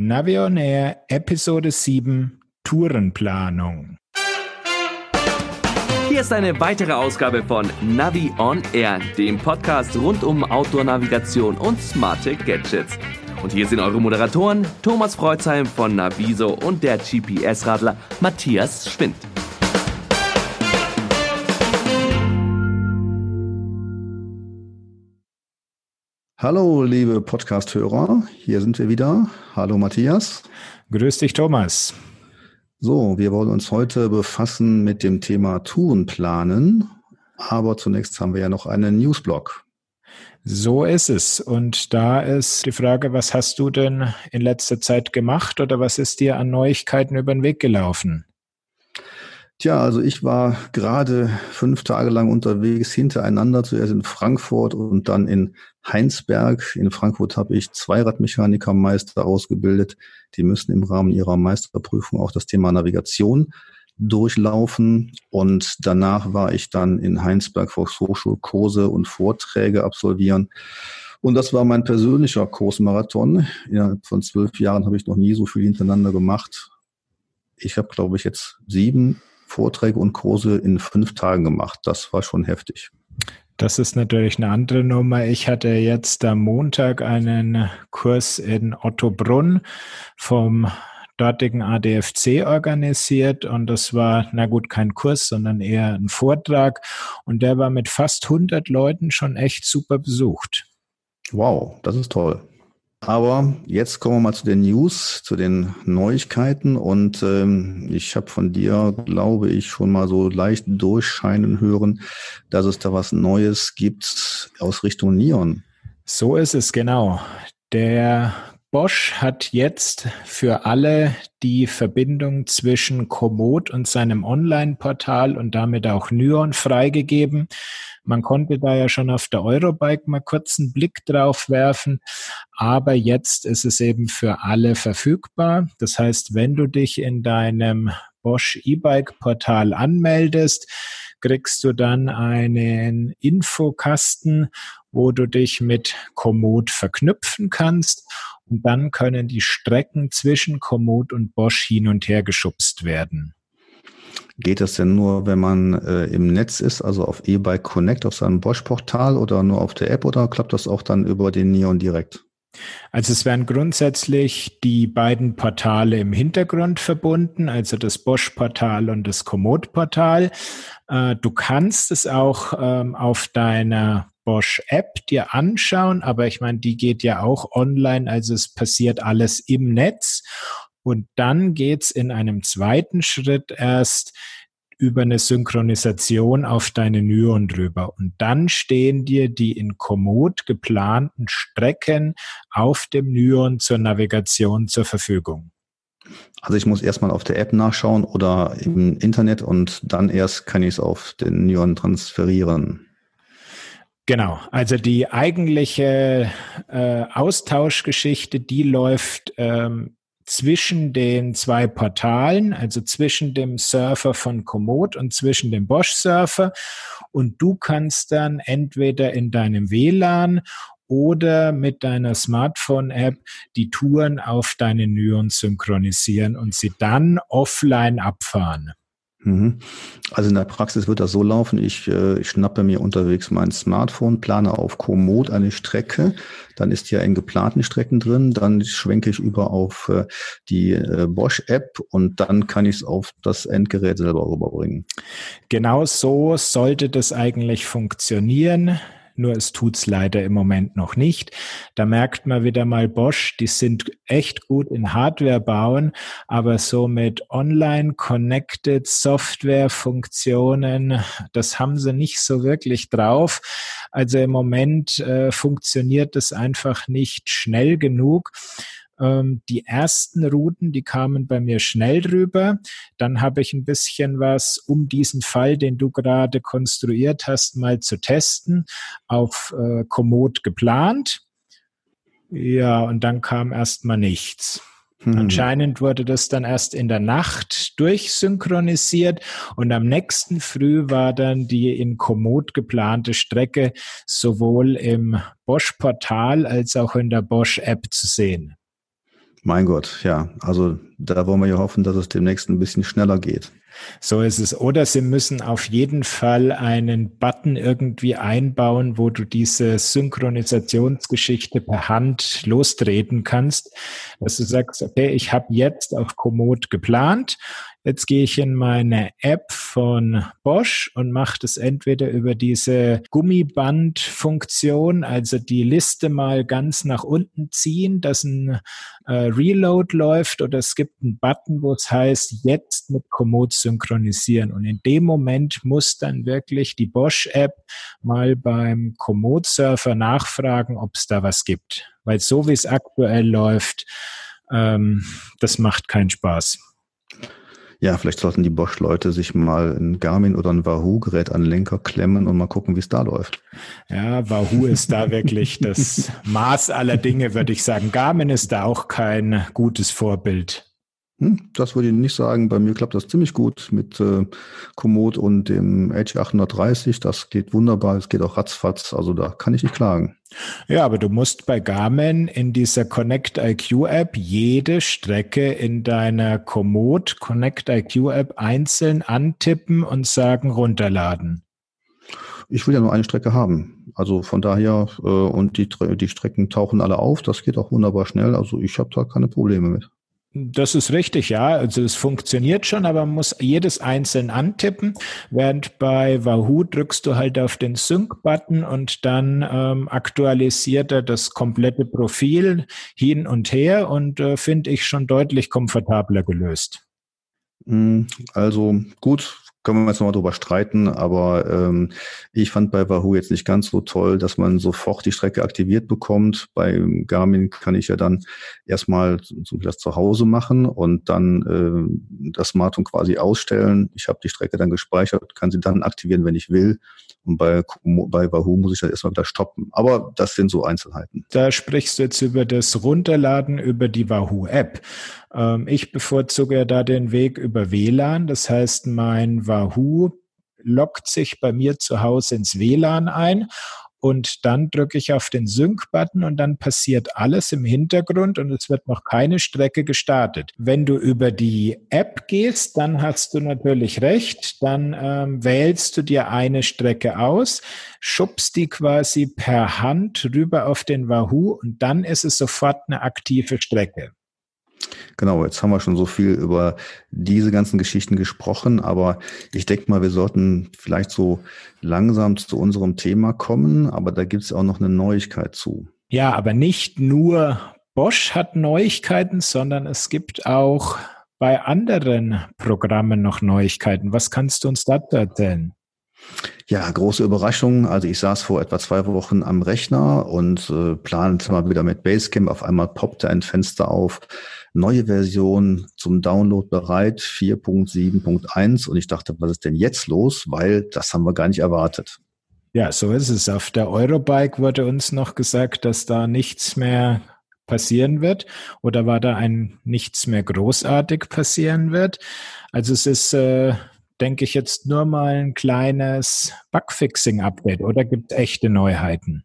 Navion Air Episode 7 Tourenplanung. Hier ist eine weitere Ausgabe von Navi on Air, dem Podcast rund um Outdoor-Navigation und smarte Gadgets. Und hier sind eure Moderatoren Thomas Freuzheim von Naviso und der GPS-Radler Matthias Schwind. Hallo, liebe Podcast-Hörer, hier sind wir wieder. Hallo, Matthias. Grüß dich, Thomas. So, wir wollen uns heute befassen mit dem Thema Tourenplanen. Aber zunächst haben wir ja noch einen Newsblog. So ist es. Und da ist die Frage, was hast du denn in letzter Zeit gemacht oder was ist dir an Neuigkeiten über den Weg gelaufen? Tja, also ich war gerade fünf Tage lang unterwegs hintereinander, zuerst in Frankfurt und dann in Heinsberg. In Frankfurt habe ich Zweiradmechanikermeister ausgebildet. Die müssen im Rahmen ihrer Meisterprüfung auch das Thema Navigation durchlaufen. Und danach war ich dann in Heinsberg Volkshochschulkurse und Vorträge absolvieren. Und das war mein persönlicher Kursmarathon. Innerhalb von zwölf Jahren habe ich noch nie so viel hintereinander gemacht. Ich habe, glaube ich, jetzt sieben Vorträge und Kurse in fünf Tagen gemacht. Das war schon heftig. Das ist natürlich eine andere Nummer. Ich hatte jetzt am Montag einen Kurs in Ottobrunn vom dortigen ADFC organisiert und das war, na gut, kein Kurs, sondern eher ein Vortrag und der war mit fast 100 Leuten schon echt super besucht. Wow, das ist toll. Aber jetzt kommen wir mal zu den News, zu den Neuigkeiten. Und ähm, ich habe von dir, glaube ich, schon mal so leicht durchscheinen hören, dass es da was Neues gibt aus Richtung Neon. So ist es genau. Der Bosch hat jetzt für alle die Verbindung zwischen Komoot und seinem Online-Portal und damit auch Nyon freigegeben. Man konnte da ja schon auf der Eurobike mal kurz einen Blick drauf werfen, aber jetzt ist es eben für alle verfügbar. Das heißt, wenn du dich in deinem Bosch E-Bike-Portal anmeldest, kriegst du dann einen Infokasten, wo du dich mit Komoot verknüpfen kannst und dann können die Strecken zwischen Komoot und Bosch hin und her geschubst werden. Geht das denn nur, wenn man äh, im Netz ist, also auf eBike Connect, auf seinem Bosch-Portal oder nur auf der App oder klappt das auch dann über den Neon direkt? Also es werden grundsätzlich die beiden Portale im Hintergrund verbunden, also das Bosch-Portal und das Komoot-Portal. Äh, du kannst es auch ähm, auf deiner Bosch-App dir anschauen, aber ich meine, die geht ja auch online, also es passiert alles im Netz. Und dann geht's in einem zweiten Schritt erst über eine Synchronisation auf deine Nyon drüber. Und dann stehen dir die in Komoot geplanten Strecken auf dem Nyon zur Navigation zur Verfügung. Also ich muss erstmal auf der App nachschauen oder im Internet und dann erst kann ich es auf den Nyon transferieren. Genau, also die eigentliche äh, Austauschgeschichte, die läuft ähm, zwischen den zwei Portalen, also zwischen dem Surfer von Komoot und zwischen dem Bosch Surfer. Und du kannst dann entweder in deinem WLAN oder mit deiner Smartphone-App die Touren auf deine Nyon synchronisieren und sie dann offline abfahren. Mhm. Also in der Praxis wird das so laufen, ich, äh, ich schnappe mir unterwegs mein Smartphone, plane auf Komoot eine Strecke, dann ist ja in geplanten Strecken drin, dann schwenke ich über auf äh, die äh, Bosch-App und dann kann ich es auf das Endgerät selber rüberbringen. Genau so sollte das eigentlich funktionieren nur es tut's leider im Moment noch nicht. Da merkt man wieder mal Bosch, die sind echt gut in Hardware bauen, aber so mit online connected Software Funktionen, das haben sie nicht so wirklich drauf. Also im Moment äh, funktioniert es einfach nicht schnell genug. Ähm, die ersten Routen, die kamen bei mir schnell drüber. Dann habe ich ein bisschen was, um diesen Fall, den du gerade konstruiert hast, mal zu testen, auf äh, Komoot geplant. Ja, und dann kam erstmal nichts. Hm. Anscheinend wurde das dann erst in der Nacht durchsynchronisiert und am nächsten Früh war dann die in Komoot geplante Strecke sowohl im Bosch-Portal als auch in der Bosch-App zu sehen. Mein Gott, ja. Also da wollen wir ja hoffen, dass es demnächst ein bisschen schneller geht. So ist es. Oder Sie müssen auf jeden Fall einen Button irgendwie einbauen, wo du diese Synchronisationsgeschichte per Hand lostreten kannst, dass du sagst, okay, ich habe jetzt auf Komoot geplant Jetzt gehe ich in meine App von Bosch und mache das entweder über diese Gummiband-Funktion, also die Liste mal ganz nach unten ziehen, dass ein äh, Reload läuft oder es gibt einen Button, wo es heißt, jetzt mit Komoot synchronisieren. Und in dem Moment muss dann wirklich die Bosch-App mal beim Komoot-Surfer nachfragen, ob es da was gibt. Weil so wie es aktuell läuft, ähm, das macht keinen Spaß. Ja, vielleicht sollten die Bosch-Leute sich mal ein Garmin oder ein Wahoo-Gerät an den Lenker klemmen und mal gucken, wie es da läuft. Ja, Wahoo ist da wirklich das Maß aller Dinge, würde ich sagen. Garmin ist da auch kein gutes Vorbild. Hm, das würde ich nicht sagen. Bei mir klappt das ziemlich gut mit äh, Komoot und dem Edge 830. Das geht wunderbar. Es geht auch ratzfatz. Also da kann ich nicht klagen. Ja, aber du musst bei Garmin in dieser Connect IQ App jede Strecke in deiner Komoot Connect IQ App einzeln antippen und sagen runterladen. Ich will ja nur eine Strecke haben. Also von daher, äh, und die, die Strecken tauchen alle auf. Das geht auch wunderbar schnell. Also ich habe da keine Probleme mit. Das ist richtig, ja. Also es funktioniert schon, aber man muss jedes einzeln antippen. Während bei Wahoo drückst du halt auf den Sync-Button und dann ähm, aktualisiert er das komplette Profil hin und her und äh, finde ich schon deutlich komfortabler gelöst. Hm, also gut, können wir jetzt nochmal drüber streiten, aber ähm, ich fand bei Wahoo jetzt nicht ganz so toll, dass man sofort die Strecke aktiviert bekommt. Bei Garmin kann ich ja dann erstmal das zu Hause machen und dann äh, das Smartphone quasi ausstellen. Ich habe die Strecke dann gespeichert, kann sie dann aktivieren, wenn ich will. Und bei, bei Wahoo muss ich dann erstmal wieder stoppen. Aber das sind so Einzelheiten. Da sprichst du jetzt über das Runterladen über die Wahoo-App. Ähm, ich bevorzuge da den Weg über WLAN. Das heißt, mein Wahoo lockt sich bei mir zu Hause ins WLAN ein und dann drücke ich auf den Sync-Button und dann passiert alles im Hintergrund und es wird noch keine Strecke gestartet. Wenn du über die App gehst, dann hast du natürlich recht, dann ähm, wählst du dir eine Strecke aus, schubst die quasi per Hand rüber auf den Wahoo und dann ist es sofort eine aktive Strecke. Genau, jetzt haben wir schon so viel über diese ganzen Geschichten gesprochen, aber ich denke mal, wir sollten vielleicht so langsam zu unserem Thema kommen, aber da gibt es auch noch eine Neuigkeit zu. Ja, aber nicht nur Bosch hat Neuigkeiten, sondern es gibt auch bei anderen Programmen noch Neuigkeiten. Was kannst du uns dazu erzählen? Ja, große Überraschung. Also ich saß vor etwa zwei Wochen am Rechner und äh, plante mal wieder mit Basecamp. Auf einmal poppte ein Fenster auf. Neue Version zum Download bereit, 4.7.1. Und ich dachte, was ist denn jetzt los? Weil das haben wir gar nicht erwartet. Ja, so ist es. Auf der Eurobike wurde uns noch gesagt, dass da nichts mehr passieren wird oder war da ein nichts mehr großartig passieren wird. Also es ist äh, denke ich jetzt nur mal ein kleines Bugfixing-Update oder gibt es echte Neuheiten?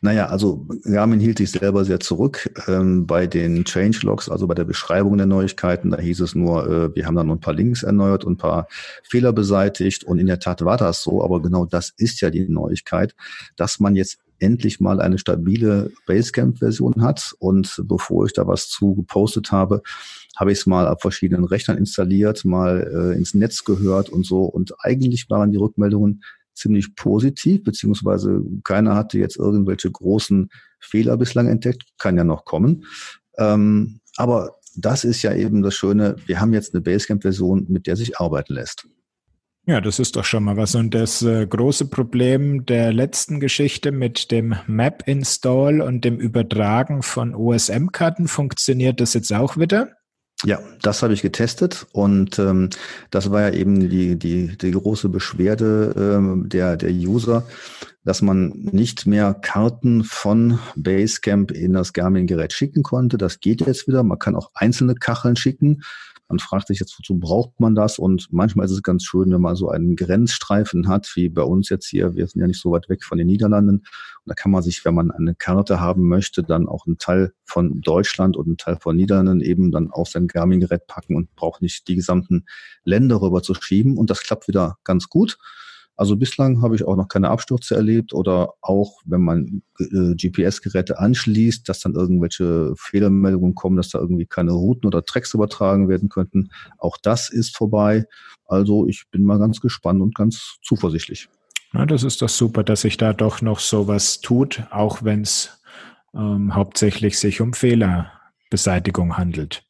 Naja, also Garmin hielt sich selber sehr zurück ähm, bei den Changelogs, also bei der Beschreibung der Neuigkeiten. Da hieß es nur, äh, wir haben dann ein paar Links erneuert und ein paar Fehler beseitigt. Und in der Tat war das so, aber genau das ist ja die Neuigkeit, dass man jetzt endlich mal eine stabile Basecamp-Version hat. Und bevor ich da was zu gepostet habe, habe ich es mal auf verschiedenen Rechnern installiert, mal äh, ins Netz gehört und so. Und eigentlich waren die Rückmeldungen ziemlich positiv, beziehungsweise keiner hatte jetzt irgendwelche großen Fehler bislang entdeckt, kann ja noch kommen. Ähm, aber das ist ja eben das Schöne, wir haben jetzt eine Basecamp-Version, mit der sich arbeiten lässt. Ja, das ist doch schon mal was. Und das äh, große Problem der letzten Geschichte mit dem Map-Install und dem Übertragen von OSM-Karten, funktioniert das jetzt auch wieder? Ja, das habe ich getestet und ähm, das war ja eben die, die, die große Beschwerde ähm, der, der User, dass man nicht mehr Karten von Basecamp in das Garmin-Gerät schicken konnte. Das geht jetzt wieder. Man kann auch einzelne Kacheln schicken. Man fragt sich jetzt, wozu braucht man das? Und manchmal ist es ganz schön, wenn man so einen Grenzstreifen hat, wie bei uns jetzt hier. Wir sind ja nicht so weit weg von den Niederlanden. Und da kann man sich, wenn man eine Karte haben möchte, dann auch einen Teil von Deutschland und einen Teil von Niederlanden eben dann auf sein Garmin-Gerät packen und braucht nicht die gesamten Länder rüber zu schieben. Und das klappt wieder ganz gut. Also bislang habe ich auch noch keine Abstürze erlebt oder auch, wenn man äh, GPS-Geräte anschließt, dass dann irgendwelche Fehlermeldungen kommen, dass da irgendwie keine Routen oder Tracks übertragen werden könnten. Auch das ist vorbei. Also ich bin mal ganz gespannt und ganz zuversichtlich. Ja, das ist doch super, dass sich da doch noch sowas tut, auch wenn es ähm, hauptsächlich sich um Fehlerbeseitigung handelt.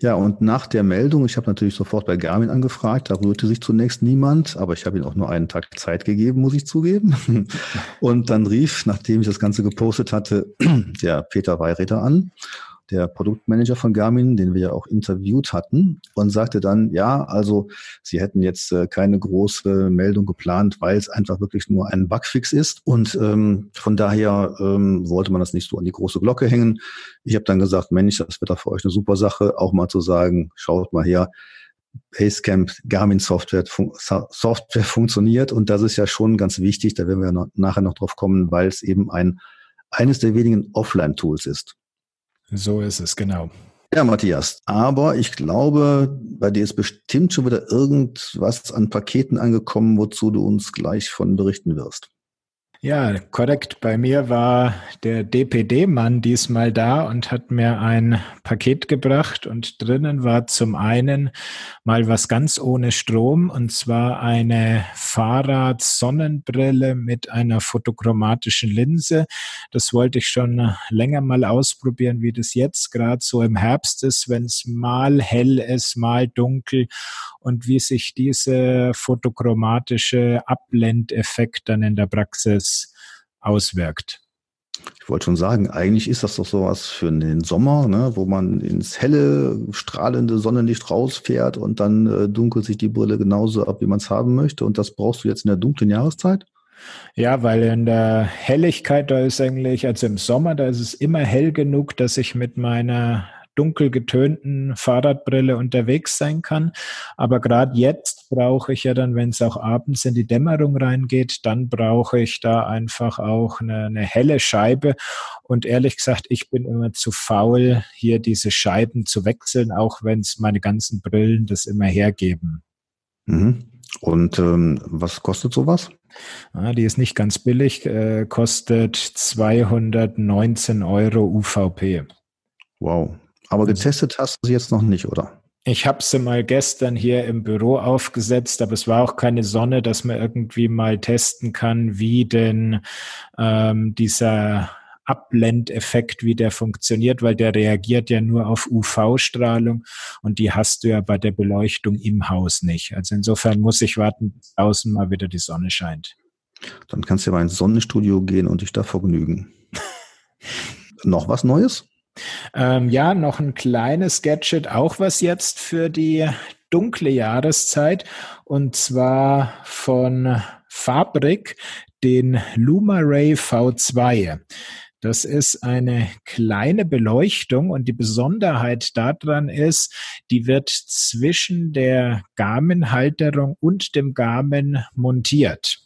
Ja, und nach der Meldung, ich habe natürlich sofort bei Garmin angefragt, da rührte sich zunächst niemand, aber ich habe ihnen auch nur einen Tag Zeit gegeben, muss ich zugeben. Und dann rief, nachdem ich das Ganze gepostet hatte, der Peter Weiräter an der Produktmanager von Garmin, den wir ja auch interviewt hatten, und sagte dann, ja, also sie hätten jetzt äh, keine große Meldung geplant, weil es einfach wirklich nur ein Bugfix ist. Und ähm, von daher ähm, wollte man das nicht so an die große Glocke hängen. Ich habe dann gesagt, Mensch, das wird doch für euch eine super Sache, auch mal zu sagen, schaut mal her, Basecamp Garmin Software, fun Software funktioniert und das ist ja schon ganz wichtig, da werden wir noch, nachher noch drauf kommen, weil es eben ein eines der wenigen Offline-Tools ist. So ist es, genau. Ja, Matthias, aber ich glaube, bei dir ist bestimmt schon wieder irgendwas an Paketen angekommen, wozu du uns gleich von berichten wirst. Ja, korrekt. Bei mir war der DPD-Mann diesmal da und hat mir ein Paket gebracht und drinnen war zum einen mal was ganz ohne Strom und zwar eine Fahrrad-Sonnenbrille mit einer fotochromatischen Linse. Das wollte ich schon länger mal ausprobieren, wie das jetzt gerade so im Herbst ist, wenn es mal hell ist, mal dunkel und wie sich diese fotochromatische Abblendeffekt dann in der Praxis auswirkt. Ich wollte schon sagen, eigentlich ist das doch sowas für den Sommer, ne, wo man ins helle, strahlende Sonnenlicht rausfährt und dann äh, dunkelt sich die Brille genauso ab, wie man es haben möchte. Und das brauchst du jetzt in der dunklen Jahreszeit? Ja, weil in der Helligkeit, da ist eigentlich, also im Sommer, da ist es immer hell genug, dass ich mit meiner dunkel getönten Fahrradbrille unterwegs sein kann. Aber gerade jetzt brauche ich ja dann, wenn es auch abends in die Dämmerung reingeht, dann brauche ich da einfach auch eine, eine helle Scheibe. Und ehrlich gesagt, ich bin immer zu faul, hier diese Scheiben zu wechseln, auch wenn es meine ganzen Brillen das immer hergeben. Mhm. Und ähm, was kostet sowas? Ah, die ist nicht ganz billig, äh, kostet 219 Euro UVP. Wow, aber getestet hast du sie jetzt noch nicht, oder? Ich habe sie mal gestern hier im Büro aufgesetzt, aber es war auch keine Sonne, dass man irgendwie mal testen kann, wie denn ähm, dieser Abblendeffekt, wie der funktioniert, weil der reagiert ja nur auf UV-Strahlung und die hast du ja bei der Beleuchtung im Haus nicht. Also insofern muss ich warten, bis draußen mal wieder die Sonne scheint. Dann kannst du ja mal ins Sonnenstudio gehen und dich da vergnügen. Noch was Neues? Ähm, ja, noch ein kleines Gadget, auch was jetzt für die dunkle Jahreszeit und zwar von Fabrik, den LumaRay V2. Das ist eine kleine Beleuchtung und die Besonderheit daran ist, die wird zwischen der Garmin-Halterung und dem Garmin montiert.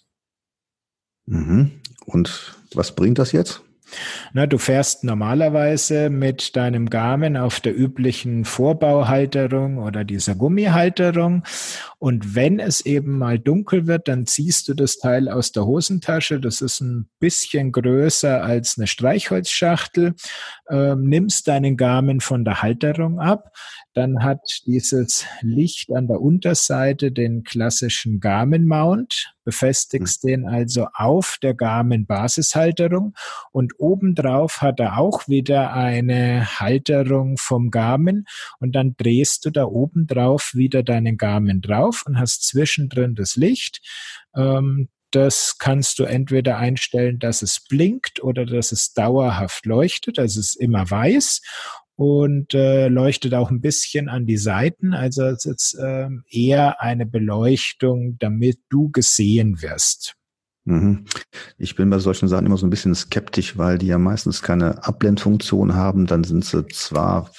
Mhm. Und was bringt das jetzt? Na, du fährst normalerweise mit deinem Garmin auf der üblichen Vorbauhalterung oder dieser Gummihalterung. Und wenn es eben mal dunkel wird, dann ziehst du das Teil aus der Hosentasche. Das ist ein bisschen größer als eine Streichholzschachtel. Ähm, nimmst deinen Garmin von der Halterung ab. Dann hat dieses Licht an der Unterseite den klassischen Garmin-Mount befestigst mhm. den also auf der Garmin Basishalterung und obendrauf hat er auch wieder eine Halterung vom Garmin und dann drehst du da obendrauf wieder deinen Garmin drauf und hast zwischendrin das Licht. Ähm, das kannst du entweder einstellen, dass es blinkt oder dass es dauerhaft leuchtet, also es ist immer weiß und äh, leuchtet auch ein bisschen an die Seiten. Also es ist äh, eher eine Beleuchtung, damit du gesehen wirst. Mhm. Ich bin bei solchen Sachen immer so ein bisschen skeptisch, weil die ja meistens keine Abblendfunktion haben. Dann sind sie zwar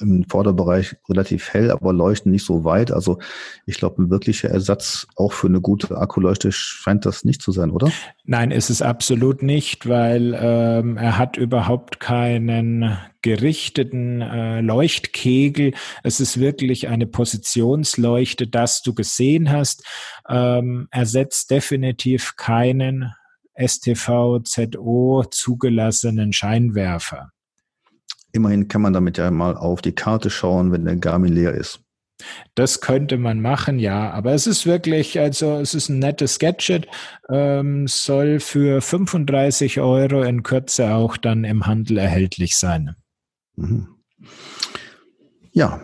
im Vorderbereich relativ hell, aber leuchten nicht so weit. Also ich glaube, ein wirklicher Ersatz auch für eine gute Akkuleuchte scheint das nicht zu sein, oder? Nein, ist es absolut nicht, weil ähm, er hat überhaupt keinen gerichteten äh, Leuchtkegel. Es ist wirklich eine Positionsleuchte, das du gesehen hast. Ähm, ersetzt definitiv keinen STV-ZO zugelassenen Scheinwerfer. Immerhin kann man damit ja mal auf die Karte schauen, wenn der Garmin leer ist. Das könnte man machen, ja. Aber es ist wirklich, also es ist ein nettes Gadget, ähm, soll für 35 Euro in Kürze auch dann im Handel erhältlich sein. Mhm. Ja,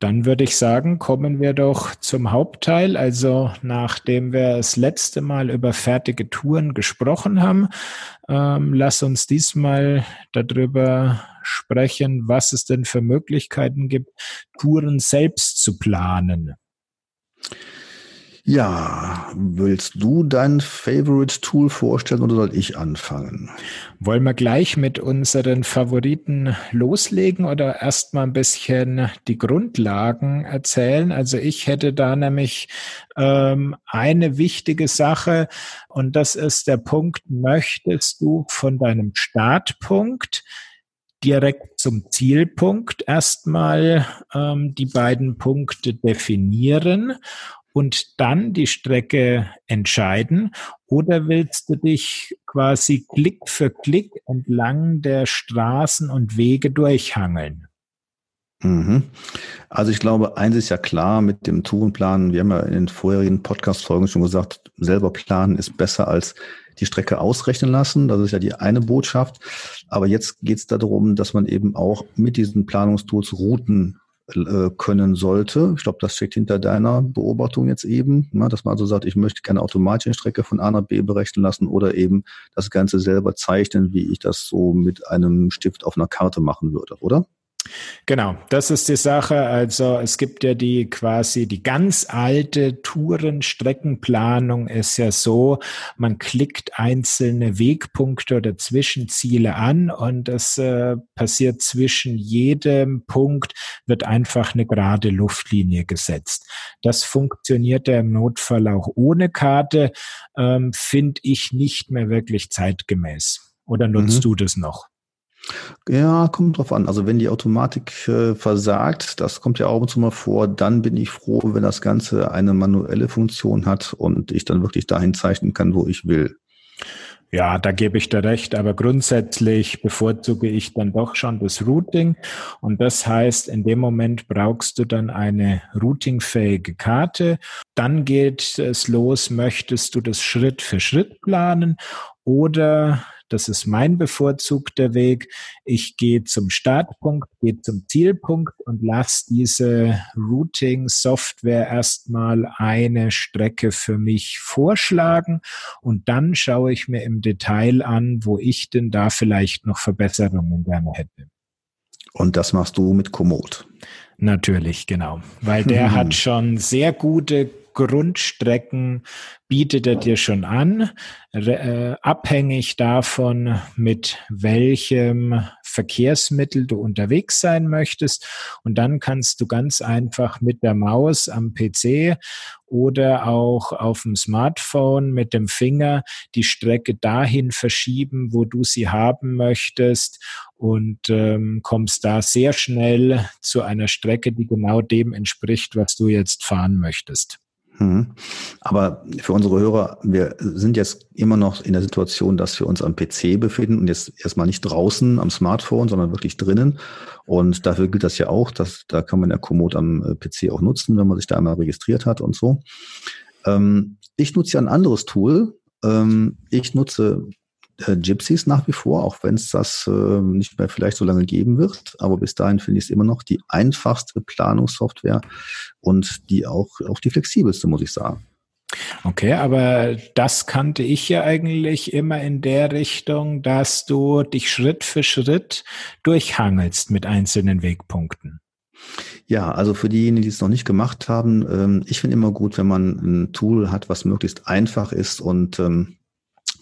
dann würde ich sagen, kommen wir doch zum Hauptteil. Also nachdem wir das letzte Mal über fertige Touren gesprochen haben, ähm, lass uns diesmal darüber sprechen, was es denn für Möglichkeiten gibt, Touren selbst zu planen. Ja, willst du dein Favorite Tool vorstellen oder soll ich anfangen? Wollen wir gleich mit unseren Favoriten loslegen oder erstmal ein bisschen die Grundlagen erzählen? Also ich hätte da nämlich ähm, eine wichtige Sache und das ist der Punkt, möchtest du von deinem Startpunkt direkt zum Zielpunkt erstmal ähm, die beiden Punkte definieren und dann die Strecke entscheiden? Oder willst du dich quasi Klick für Klick entlang der Straßen und Wege durchhangeln? Mhm. Also ich glaube, eins ist ja klar mit dem Tourenplan. Wir haben ja in den vorherigen Podcast-Folgen schon gesagt, selber planen ist besser als die Strecke ausrechnen lassen. Das ist ja die eine Botschaft. Aber jetzt geht es darum, dass man eben auch mit diesen Planungstools Routen äh, können sollte. Ich glaube, das steckt hinter deiner Beobachtung jetzt eben, ne, dass man also sagt, ich möchte keine automatische Strecke von A nach B berechnen lassen oder eben das Ganze selber zeichnen, wie ich das so mit einem Stift auf einer Karte machen würde, oder? Genau, das ist die Sache. Also es gibt ja die quasi die ganz alte Tourenstreckenplanung ist ja so, man klickt einzelne Wegpunkte oder Zwischenziele an und es äh, passiert zwischen jedem Punkt wird einfach eine gerade Luftlinie gesetzt. Das funktioniert ja im Notfall auch ohne Karte, ähm, finde ich nicht mehr wirklich zeitgemäß. Oder nutzt mhm. du das noch? Ja, kommt drauf an. Also wenn die Automatik äh, versagt, das kommt ja auch und zu mal vor, dann bin ich froh, wenn das Ganze eine manuelle Funktion hat und ich dann wirklich dahin zeichnen kann, wo ich will. Ja, da gebe ich dir recht, aber grundsätzlich bevorzuge ich dann doch schon das Routing. Und das heißt, in dem Moment brauchst du dann eine routingfähige Karte. Dann geht es los, möchtest du das Schritt für Schritt planen oder das ist mein bevorzugter Weg. Ich gehe zum Startpunkt, gehe zum Zielpunkt und lasse diese Routing-Software erstmal eine Strecke für mich vorschlagen und dann schaue ich mir im Detail an, wo ich denn da vielleicht noch Verbesserungen gerne hätte. Und das machst du mit Komoot. Natürlich, genau. Weil der hat schon sehr gute Grundstrecken bietet er dir schon an, äh, abhängig davon, mit welchem Verkehrsmittel du unterwegs sein möchtest. Und dann kannst du ganz einfach mit der Maus am PC oder auch auf dem Smartphone mit dem Finger die Strecke dahin verschieben, wo du sie haben möchtest und ähm, kommst da sehr schnell zu einer Strecke, die genau dem entspricht, was du jetzt fahren möchtest. Mhm. Aber für unsere Hörer, wir sind jetzt immer noch in der Situation, dass wir uns am PC befinden und jetzt erstmal nicht draußen am Smartphone, sondern wirklich drinnen. Und dafür gilt das ja auch, dass da kann man ja Komoot am äh, PC auch nutzen, wenn man sich da einmal registriert hat und so. Ähm, ich nutze ja ein anderes Tool. Ähm, ich nutze äh, Gypsies nach wie vor, auch wenn es das äh, nicht mehr vielleicht so lange geben wird. Aber bis dahin finde ich es immer noch die einfachste Planungssoftware und die auch, auch die flexibelste, muss ich sagen. Okay, aber das kannte ich ja eigentlich immer in der Richtung, dass du dich Schritt für Schritt durchhangelst mit einzelnen Wegpunkten. Ja, also für diejenigen, die es noch nicht gemacht haben, ähm, ich finde immer gut, wenn man ein Tool hat, was möglichst einfach ist und ähm,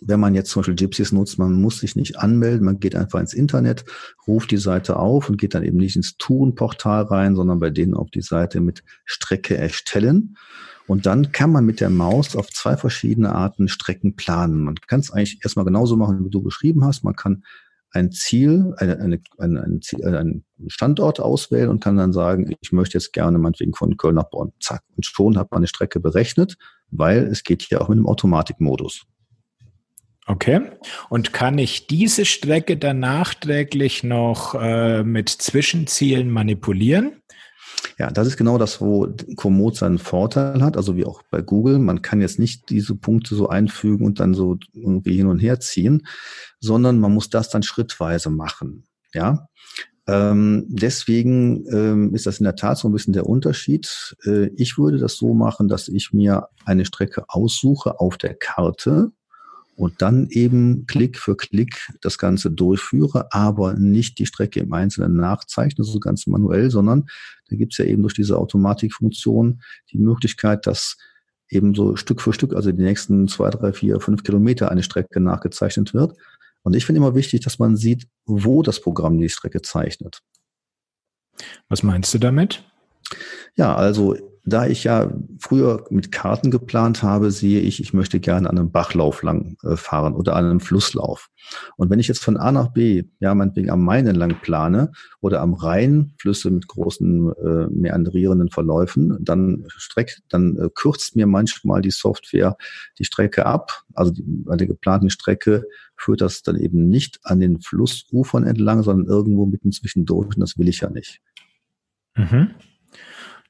wenn man jetzt zum Beispiel Gypsies nutzt, man muss sich nicht anmelden, man geht einfach ins Internet, ruft die Seite auf und geht dann eben nicht ins Tun-Portal rein, sondern bei denen auf die Seite mit Strecke erstellen. Und dann kann man mit der Maus auf zwei verschiedene Arten Strecken planen. Man kann es eigentlich erstmal genauso machen, wie du beschrieben hast. Man kann ein Ziel, eine, eine, eine, ein Ziel, äh, einen Standort auswählen und kann dann sagen, ich möchte jetzt gerne meinetwegen von Köln nach Bonn. Zack. Und schon hat man eine Strecke berechnet, weil es geht hier auch mit dem Automatikmodus. Okay. Und kann ich diese Strecke dann nachträglich noch äh, mit Zwischenzielen manipulieren? Ja, das ist genau das, wo Komoot seinen Vorteil hat, also wie auch bei Google. Man kann jetzt nicht diese Punkte so einfügen und dann so irgendwie hin und her ziehen, sondern man muss das dann schrittweise machen. Ja, ähm, deswegen ähm, ist das in der Tat so ein bisschen der Unterschied. Äh, ich würde das so machen, dass ich mir eine Strecke aussuche auf der Karte und dann eben Klick für Klick das Ganze durchführe, aber nicht die Strecke im Einzelnen nachzeichne, so ganz manuell, sondern da gibt es ja eben durch diese Automatikfunktion die Möglichkeit, dass eben so Stück für Stück, also die nächsten zwei, drei, vier, fünf Kilometer eine Strecke nachgezeichnet wird. Und ich finde immer wichtig, dass man sieht, wo das Programm die Strecke zeichnet. Was meinst du damit? Ja, also da ich ja früher mit Karten geplant habe, sehe ich, ich möchte gerne an einem Bachlauf lang äh, fahren oder an einem Flusslauf. Und wenn ich jetzt von A nach B, ja, meinetwegen am Main entlang plane oder am Rhein, Flüsse mit großen äh, meandrierenden Verläufen, dann streckt, dann äh, kürzt mir manchmal die Software die Strecke ab. Also bei der geplanten Strecke führt das dann eben nicht an den Flussufern entlang, sondern irgendwo mitten zwischendurch und das will ich ja nicht. Mhm.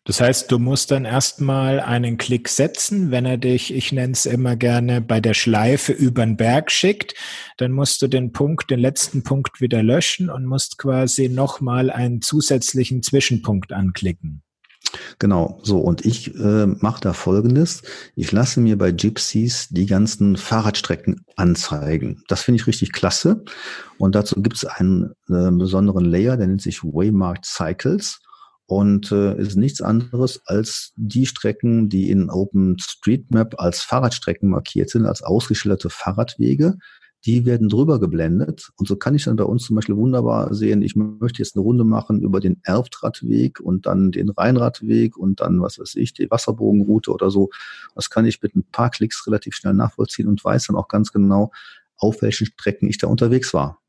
Das heißt, du musst dann erstmal einen Klick setzen, wenn er dich, ich nenne es immer gerne, bei der Schleife über den Berg schickt, dann musst du den Punkt, den letzten Punkt wieder löschen und musst quasi nochmal einen zusätzlichen Zwischenpunkt anklicken. Genau, so und ich äh, mache da folgendes. Ich lasse mir bei Gypsies die ganzen Fahrradstrecken anzeigen. Das finde ich richtig klasse. Und dazu gibt es einen äh, besonderen Layer, der nennt sich Waymarked Cycles und äh, ist nichts anderes als die Strecken, die in OpenStreetMap als Fahrradstrecken markiert sind, als ausgeschilderte Fahrradwege. Die werden drüber geblendet und so kann ich dann bei uns zum Beispiel wunderbar sehen, ich möchte jetzt eine Runde machen über den Erftradweg und dann den Rheinradweg und dann, was weiß ich, die Wasserbogenroute oder so. Das kann ich mit ein paar Klicks relativ schnell nachvollziehen und weiß dann auch ganz genau, auf welchen Strecken ich da unterwegs war.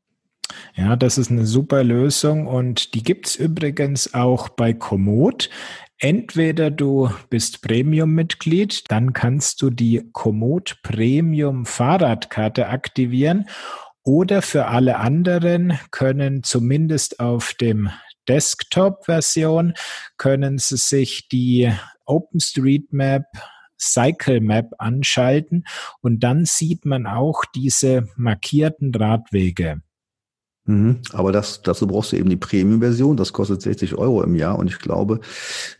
Ja, das ist eine super Lösung und die gibt's übrigens auch bei Komoot. Entweder du bist Premium-Mitglied, dann kannst du die Komoot Premium Fahrradkarte aktivieren oder für alle anderen können zumindest auf dem Desktop-Version können sie sich die OpenStreetMap Cycle Map anschalten und dann sieht man auch diese markierten Radwege. Mhm. Aber das, dazu brauchst du eben die Premium-Version. Das kostet 60 Euro im Jahr. Und ich glaube,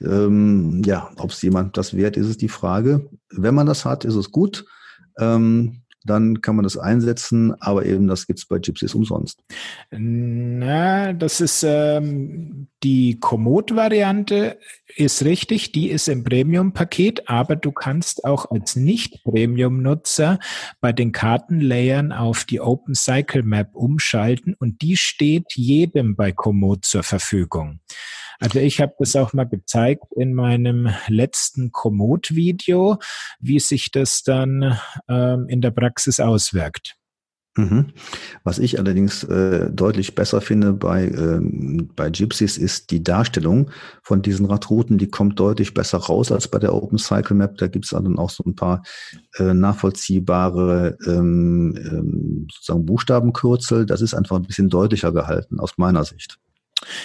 ähm, ja, ob es jemand das wert ist, ist die Frage. Wenn man das hat, ist es gut. Ähm, dann kann man das einsetzen, aber eben das gibt's bei Gypsies umsonst. Na, das ist ähm, die Komoot-Variante ist richtig, die ist im Premium-Paket, aber du kannst auch als Nicht-Premium-Nutzer bei den Kartenlayern auf die Open Cycle Map umschalten und die steht jedem bei Komoot zur Verfügung. Also ich habe das auch mal gezeigt in meinem letzten Komoot-Video, wie sich das dann ähm, in der Praxis auswirkt. Mhm. Was ich allerdings äh, deutlich besser finde bei, ähm, bei Gypsies ist die Darstellung von diesen Radrouten, die kommt deutlich besser raus als bei der Open Cycle Map. Da gibt es dann auch so ein paar äh, nachvollziehbare ähm, ähm, sozusagen Buchstabenkürzel. Das ist einfach ein bisschen deutlicher gehalten aus meiner Sicht.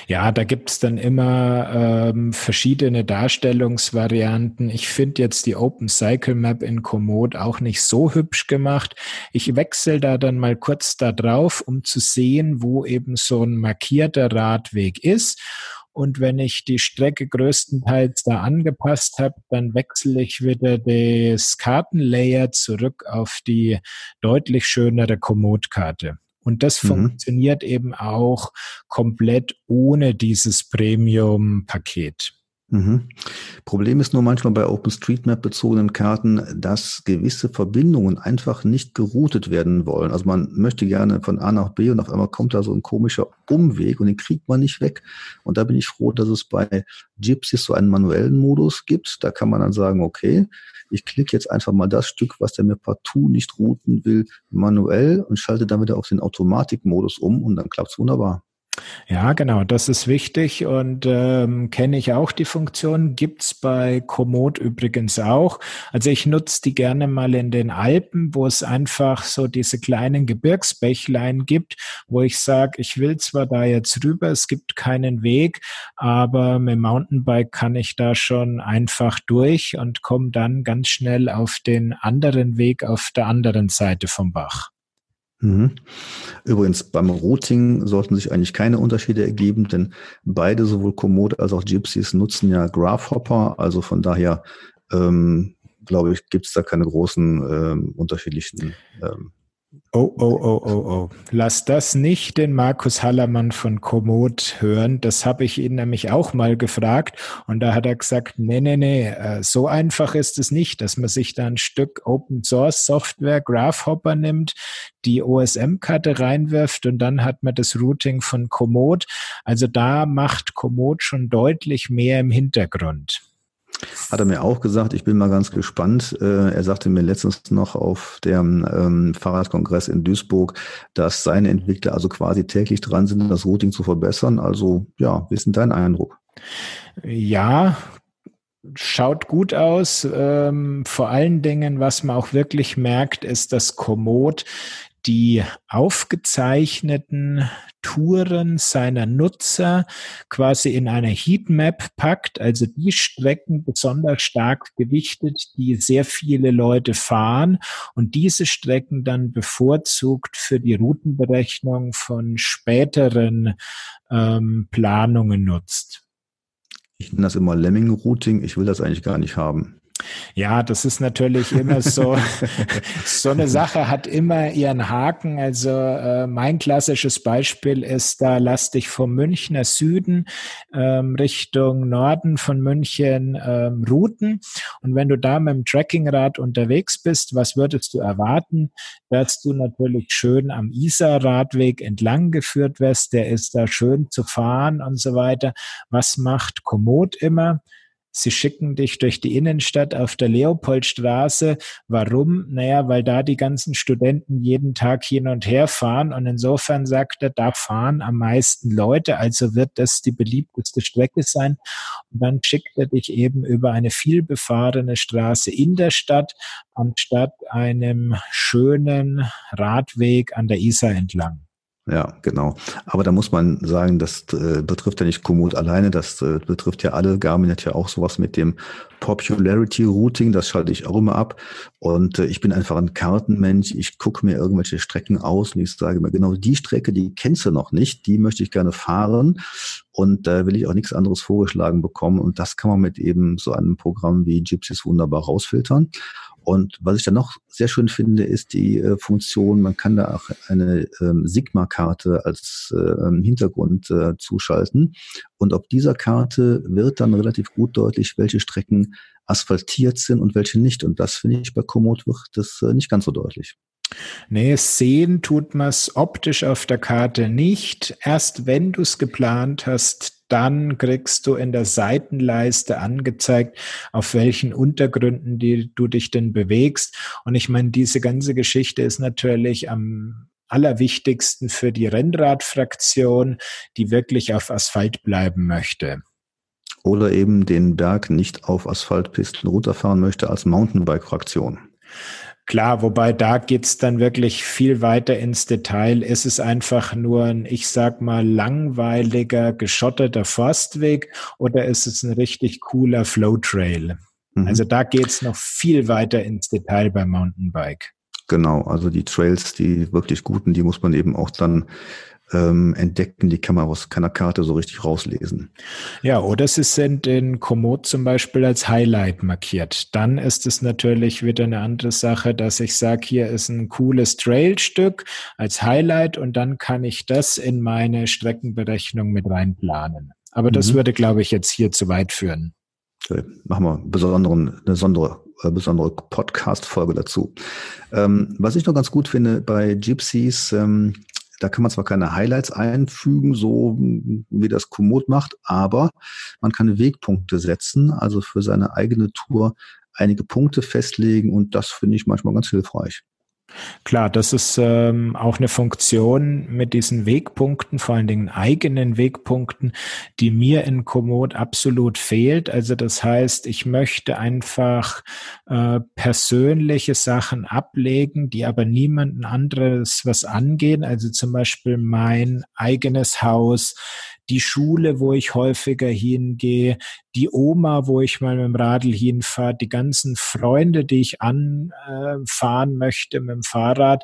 Ja, da gibt's dann immer ähm, verschiedene Darstellungsvarianten. Ich finde jetzt die Open Cycle Map in Komoot auch nicht so hübsch gemacht. Ich wechsle da dann mal kurz da drauf, um zu sehen, wo eben so ein markierter Radweg ist. Und wenn ich die Strecke größtenteils da angepasst habe, dann wechsle ich wieder das Kartenlayer zurück auf die deutlich schönere Komoot-Karte. Und das mhm. funktioniert eben auch komplett ohne dieses Premium-Paket. Mhm. Problem ist nur manchmal bei OpenStreetMap bezogenen Karten, dass gewisse Verbindungen einfach nicht geroutet werden wollen. Also man möchte gerne von A nach B und auf einmal kommt da so ein komischer Umweg und den kriegt man nicht weg. Und da bin ich froh, dass es bei Gypsys so einen manuellen Modus gibt. Da kann man dann sagen, okay, ich klicke jetzt einfach mal das Stück, was der mir partout nicht routen will, manuell und schalte dann wieder auf den Automatikmodus um und dann klappt es wunderbar. Ja, genau, das ist wichtig und ähm, kenne ich auch die Funktion. Gibt's bei Komoot übrigens auch. Also ich nutze die gerne mal in den Alpen, wo es einfach so diese kleinen Gebirgsbächlein gibt, wo ich sage, ich will zwar da jetzt rüber, es gibt keinen Weg, aber mit Mountainbike kann ich da schon einfach durch und komme dann ganz schnell auf den anderen Weg auf der anderen Seite vom Bach. Mhm. Übrigens, beim Routing sollten sich eigentlich keine Unterschiede ergeben, denn beide, sowohl Komoot als auch Gypsies, nutzen ja Graphhopper. Also von daher, ähm, glaube ich, gibt es da keine großen ähm, unterschiedlichen ähm, Oh, oh, oh, oh, oh. Lass das nicht den Markus Hallermann von Komoot hören. Das habe ich ihn nämlich auch mal gefragt. Und da hat er gesagt, nee, nee, nee, äh, so einfach ist es nicht, dass man sich da ein Stück Open Source Software, Graphhopper nimmt, die OSM-Karte reinwirft und dann hat man das Routing von Komoot. Also da macht Komoot schon deutlich mehr im Hintergrund. Hat er mir auch gesagt, ich bin mal ganz gespannt. Äh, er sagte mir letztens noch auf dem ähm, Fahrradkongress in Duisburg, dass seine Entwickler also quasi täglich dran sind, das Routing zu verbessern. Also ja, wie ist denn dein Eindruck? Ja, schaut gut aus. Ähm, vor allen Dingen, was man auch wirklich merkt, ist, dass Komoot die aufgezeichneten Touren seiner Nutzer quasi in eine Heatmap packt, also die Strecken besonders stark gewichtet, die sehr viele Leute fahren und diese Strecken dann bevorzugt für die Routenberechnung von späteren ähm, Planungen nutzt. Ich nenne das immer Lemming-Routing. Ich will das eigentlich gar nicht haben. Ja, das ist natürlich immer so, so eine Sache hat immer ihren Haken. Also äh, mein klassisches Beispiel ist, da lass dich vom Münchner Süden ähm, Richtung Norden von München ähm, routen. Und wenn du da mit dem Trekkingrad unterwegs bist, was würdest du erwarten? Dass du natürlich schön am Isar-Radweg entlang geführt wirst. Der ist da schön zu fahren und so weiter. Was macht Komoot immer? Sie schicken dich durch die Innenstadt auf der Leopoldstraße. Warum? Naja, weil da die ganzen Studenten jeden Tag hin und her fahren und insofern sagt er, da fahren am meisten Leute, also wird das die beliebteste Strecke sein. Und dann schickt er dich eben über eine vielbefahrene Straße in der Stadt anstatt einem schönen Radweg an der Isar entlang. Ja, genau. Aber da muss man sagen, das äh, betrifft ja nicht Komoot alleine, das äh, betrifft ja alle. Garmin hat ja auch sowas mit dem Popularity Routing, das schalte ich auch immer ab. Und äh, ich bin einfach ein Kartenmensch. Ich gucke mir irgendwelche Strecken aus und ich sage mir, genau die Strecke, die kennst du noch nicht, die möchte ich gerne fahren. Und da will ich auch nichts anderes vorgeschlagen bekommen. Und das kann man mit eben so einem Programm wie Gypsies wunderbar rausfiltern. Und was ich dann noch sehr schön finde, ist die äh, Funktion, man kann da auch eine ähm, Sigma-Karte als äh, Hintergrund äh, zuschalten. Und auf dieser Karte wird dann relativ gut deutlich, welche Strecken asphaltiert sind und welche nicht. Und das finde ich bei Komoot wird das äh, nicht ganz so deutlich. Nee, sehen tut man es optisch auf der Karte nicht. Erst wenn du es geplant hast, dann kriegst du in der Seitenleiste angezeigt, auf welchen Untergründen die, du dich denn bewegst. Und ich meine, diese ganze Geschichte ist natürlich am allerwichtigsten für die Rennradfraktion, die wirklich auf Asphalt bleiben möchte. Oder eben den Berg nicht auf Asphaltpisten runterfahren möchte als Mountainbike-Fraktion. Klar, wobei da geht's dann wirklich viel weiter ins Detail. Ist es einfach nur ein, ich sag mal, langweiliger, geschotterter Forstweg oder ist es ein richtig cooler Flowtrail? Mhm. Also da geht's noch viel weiter ins Detail beim Mountainbike. Genau, also die Trails, die wirklich guten, die muss man eben auch dann ähm, entdecken, die kann man aus keiner Karte so richtig rauslesen. Ja, oder sie sind in Komoot zum Beispiel als Highlight markiert. Dann ist es natürlich wieder eine andere Sache, dass ich sage, hier ist ein cooles Trailstück als Highlight und dann kann ich das in meine Streckenberechnung mit reinplanen. Aber das mhm. würde, glaube ich, jetzt hier zu weit führen. Okay. Machen wir besonderen, eine besondere, äh, besondere Podcast-Folge dazu. Ähm, was ich noch ganz gut finde bei Gypsies, ähm, da kann man zwar keine Highlights einfügen, so wie das Komoot macht, aber man kann Wegpunkte setzen, also für seine eigene Tour einige Punkte festlegen und das finde ich manchmal ganz hilfreich. Klar, das ist ähm, auch eine Funktion mit diesen Wegpunkten, vor allen Dingen eigenen Wegpunkten, die mir in Komoot absolut fehlt. Also das heißt, ich möchte einfach äh, persönliche Sachen ablegen, die aber niemanden anderes was angehen. Also zum Beispiel mein eigenes Haus, die Schule, wo ich häufiger hingehe, die Oma, wo ich mal mit dem Radl hinfahre, die ganzen Freunde, die ich anfahren möchte mit dem Fahrrad,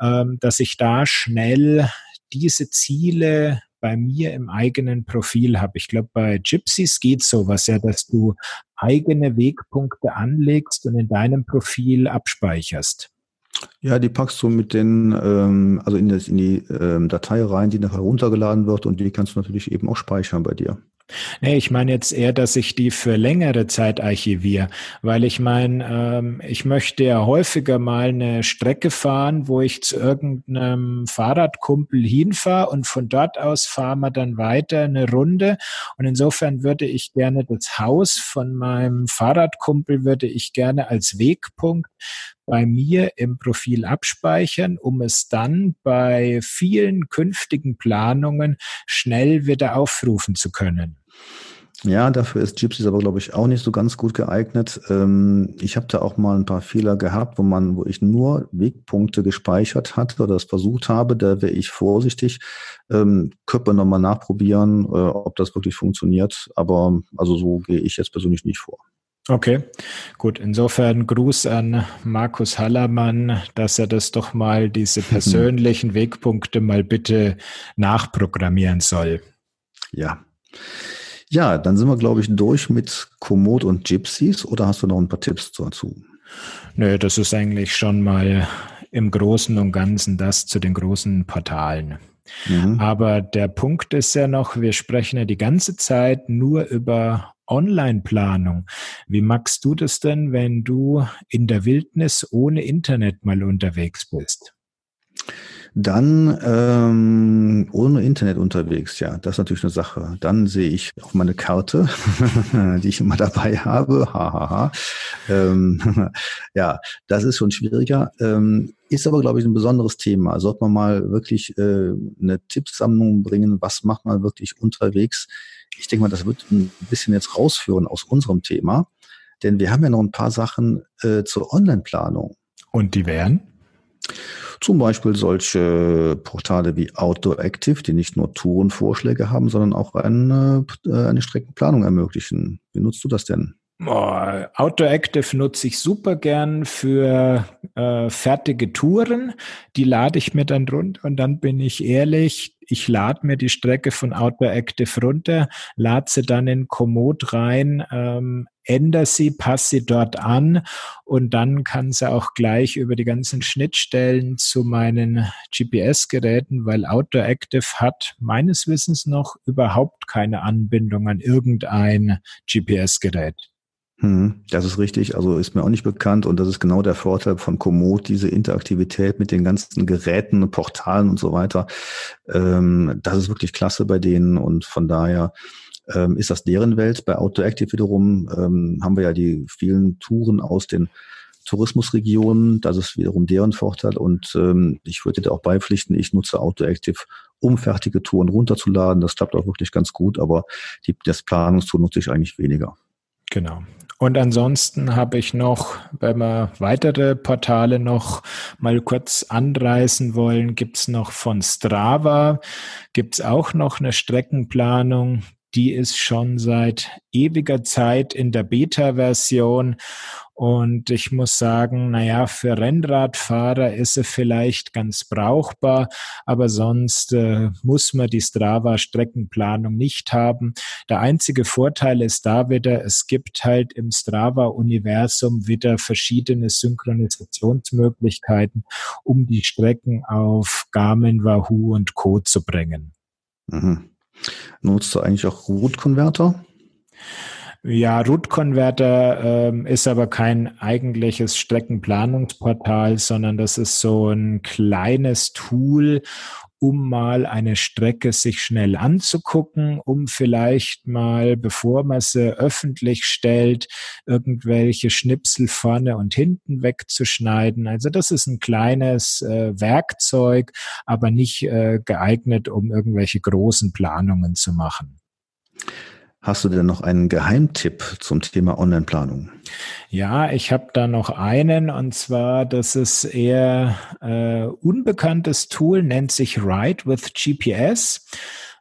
ähm, dass ich da schnell diese Ziele bei mir im eigenen Profil habe. Ich glaube, bei Gypsies geht sowas ja, dass du eigene Wegpunkte anlegst und in deinem Profil abspeicherst. Ja, die packst du mit den, ähm, also in, das, in die ähm, Datei rein, die nachher heruntergeladen wird und die kannst du natürlich eben auch speichern bei dir. Nee, ich meine jetzt eher, dass ich die für längere Zeit archiviere, weil ich meine, ähm, ich möchte ja häufiger mal eine Strecke fahren, wo ich zu irgendeinem Fahrradkumpel hinfahre und von dort aus fahren wir dann weiter eine Runde. Und insofern würde ich gerne das Haus von meinem Fahrradkumpel würde ich gerne als Wegpunkt bei mir im Profil abspeichern, um es dann bei vielen künftigen Planungen schnell wieder aufrufen zu können. Ja, dafür ist Gypsies aber, glaube ich, auch nicht so ganz gut geeignet. Ähm, ich habe da auch mal ein paar Fehler gehabt, wo man, wo ich nur Wegpunkte gespeichert hatte oder das versucht habe. Da wäre ich vorsichtig. Ähm, könnte man nochmal nachprobieren, äh, ob das wirklich funktioniert. Aber also so gehe ich jetzt persönlich nicht vor. Okay, gut. Insofern Gruß an Markus Hallermann, dass er das doch mal, diese persönlichen Wegpunkte mal bitte nachprogrammieren soll. Ja. Ja, dann sind wir, glaube ich, durch mit Komoot und Gypsies oder hast du noch ein paar Tipps dazu? Nö, das ist eigentlich schon mal im Großen und Ganzen das zu den großen Portalen. Mhm. Aber der Punkt ist ja noch, wir sprechen ja die ganze Zeit nur über Online-Planung. Wie magst du das denn, wenn du in der Wildnis ohne Internet mal unterwegs bist? Dann ähm, ohne Internet unterwegs, ja, das ist natürlich eine Sache. Dann sehe ich auch meine Karte, die ich immer dabei habe. Hahaha. ähm, ja, das ist schon schwieriger. Ähm, ist aber, glaube ich, ein besonderes Thema. Sollte man mal wirklich äh, eine Tippsammlung bringen, was macht man wirklich unterwegs? Ich denke mal, das wird ein bisschen jetzt rausführen aus unserem Thema, denn wir haben ja noch ein paar Sachen äh, zur Online-Planung. Und die wären? Zum Beispiel solche Portale wie Outdoor Active, die nicht nur Tourenvorschläge haben, sondern auch eine, äh, eine Streckenplanung ermöglichen. Wie nutzt du das denn? Oh, Outdoor Active nutze ich super gern für äh, fertige Touren. Die lade ich mir dann runter und dann bin ich ehrlich, ich lade mir die Strecke von Outdoor Active runter, lade sie dann in Komoot rein, ähm, ändere sie, passe sie dort an und dann kann sie auch gleich über die ganzen Schnittstellen zu meinen GPS-Geräten, weil Outdoor Active hat meines Wissens noch überhaupt keine Anbindung an irgendein GPS-Gerät. Hm, das ist richtig, also ist mir auch nicht bekannt und das ist genau der Vorteil von Komoot, diese Interaktivität mit den ganzen Geräten, Portalen und so weiter. Ähm, das ist wirklich klasse bei denen und von daher ähm, ist das deren Welt. Bei Outdoor Active wiederum ähm, haben wir ja die vielen Touren aus den Tourismusregionen, das ist wiederum deren Vorteil und ähm, ich würde da auch beipflichten, ich nutze Outdoor Active, um fertige Touren runterzuladen. Das klappt auch wirklich ganz gut, aber die, das Planungstool nutze ich eigentlich weniger. Genau. Und ansonsten habe ich noch, wenn wir weitere Portale noch mal kurz anreißen wollen, gibt's noch von Strava, gibt's auch noch eine Streckenplanung, die ist schon seit ewiger Zeit in der Beta-Version und ich muss sagen, naja, für Rennradfahrer ist sie vielleicht ganz brauchbar, aber sonst äh, muss man die Strava-Streckenplanung nicht haben. Der einzige Vorteil ist da wieder, es gibt halt im Strava-Universum wieder verschiedene Synchronisationsmöglichkeiten, um die Strecken auf Garmin, Wahoo und Co. zu bringen. Mhm. Nutzt du eigentlich auch Root-Konverter? Ja, Root-Converter ähm, ist aber kein eigentliches Streckenplanungsportal, sondern das ist so ein kleines Tool, um mal eine Strecke sich schnell anzugucken, um vielleicht mal, bevor man sie öffentlich stellt, irgendwelche Schnipsel vorne und hinten wegzuschneiden. Also das ist ein kleines äh, Werkzeug, aber nicht äh, geeignet, um irgendwelche großen Planungen zu machen. Hast du denn noch einen Geheimtipp zum Thema Online-Planung? Ja, ich habe da noch einen und zwar, das ist eher äh, unbekanntes Tool, nennt sich Ride with GPS.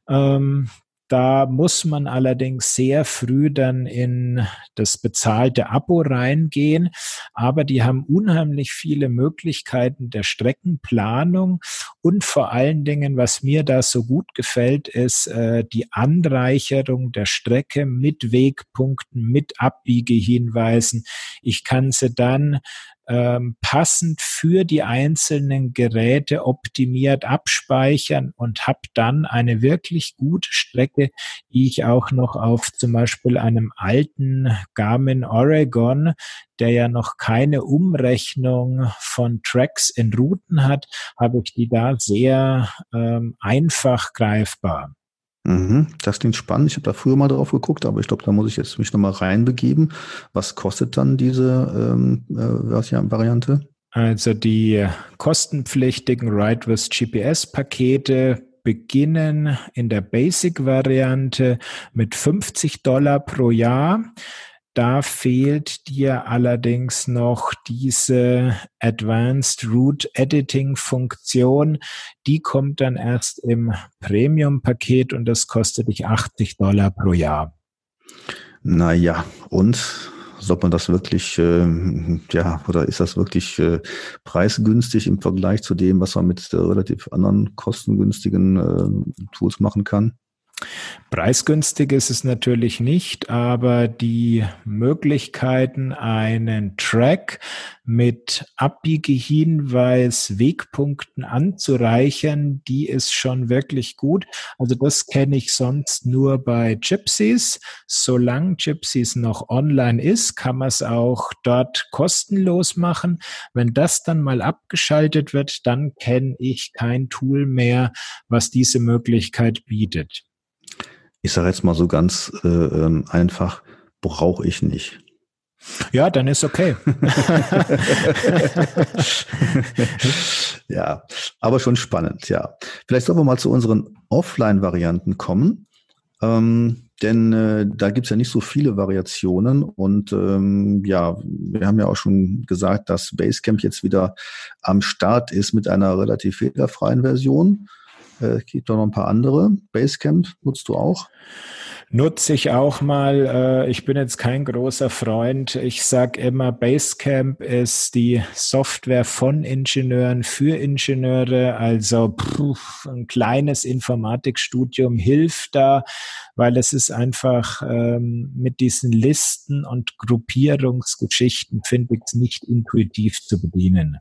Ähm, da muss man allerdings sehr früh dann in das bezahlte Abo reingehen. Aber die haben unheimlich viele Möglichkeiten der Streckenplanung und vor allen Dingen, was mir da so gut gefällt, ist äh, die Anreicherung der Strecke mit Wegpunkten, mit Abbiegehinweisen. Ich kann sie dann ähm, passend für die einzelnen Geräte optimiert abspeichern und habe dann eine wirklich gute Strecke, die ich auch noch auf zum Beispiel einem alten Garmin Oregon, der ja noch keine Umrechnung von Tracks in Routen hat, habe ich die da sehr ähm, einfach greifbar. Mhm, das klingt spannend. Ich habe da früher mal drauf geguckt, aber ich glaube, da muss ich jetzt mich nochmal reinbegeben. Was kostet dann diese ähm, äh, Variante? Also die kostenpflichtigen Ride with GPS-Pakete beginnen in der Basic-Variante mit 50 Dollar pro Jahr. Da fehlt dir allerdings noch diese Advanced Route Editing Funktion. Die kommt dann erst im Premium-Paket und das kostet dich 80 Dollar pro Jahr. Naja, und sollte man das wirklich, äh, ja, oder ist das wirklich äh, preisgünstig im Vergleich zu dem, was man mit äh, relativ anderen kostengünstigen äh, Tools machen kann? Preisgünstig ist es natürlich nicht, aber die Möglichkeiten, einen Track mit Abbiegehinweis, Wegpunkten anzureichern, die ist schon wirklich gut. Also das kenne ich sonst nur bei Gypsies. Solange Gypsies noch online ist, kann man es auch dort kostenlos machen. Wenn das dann mal abgeschaltet wird, dann kenne ich kein Tool mehr, was diese Möglichkeit bietet ich sage jetzt mal so ganz äh, ähm, einfach, brauche ich nicht. Ja, dann ist okay. ja, aber schon spannend, ja. Vielleicht sollen wir mal zu unseren Offline-Varianten kommen. Ähm, denn äh, da gibt's ja nicht so viele Variationen. Und ähm, ja, wir haben ja auch schon gesagt, dass Basecamp jetzt wieder am Start ist mit einer relativ fehlerfreien Version. Äh, es gibt auch noch ein paar andere. Basecamp nutzt du auch? Nutze ich auch mal. Äh, ich bin jetzt kein großer Freund. Ich sage immer, Basecamp ist die Software von Ingenieuren für Ingenieure. Also pff, ein kleines Informatikstudium hilft da, weil es ist einfach ähm, mit diesen Listen und Gruppierungsgeschichten, finde ich nicht intuitiv zu bedienen.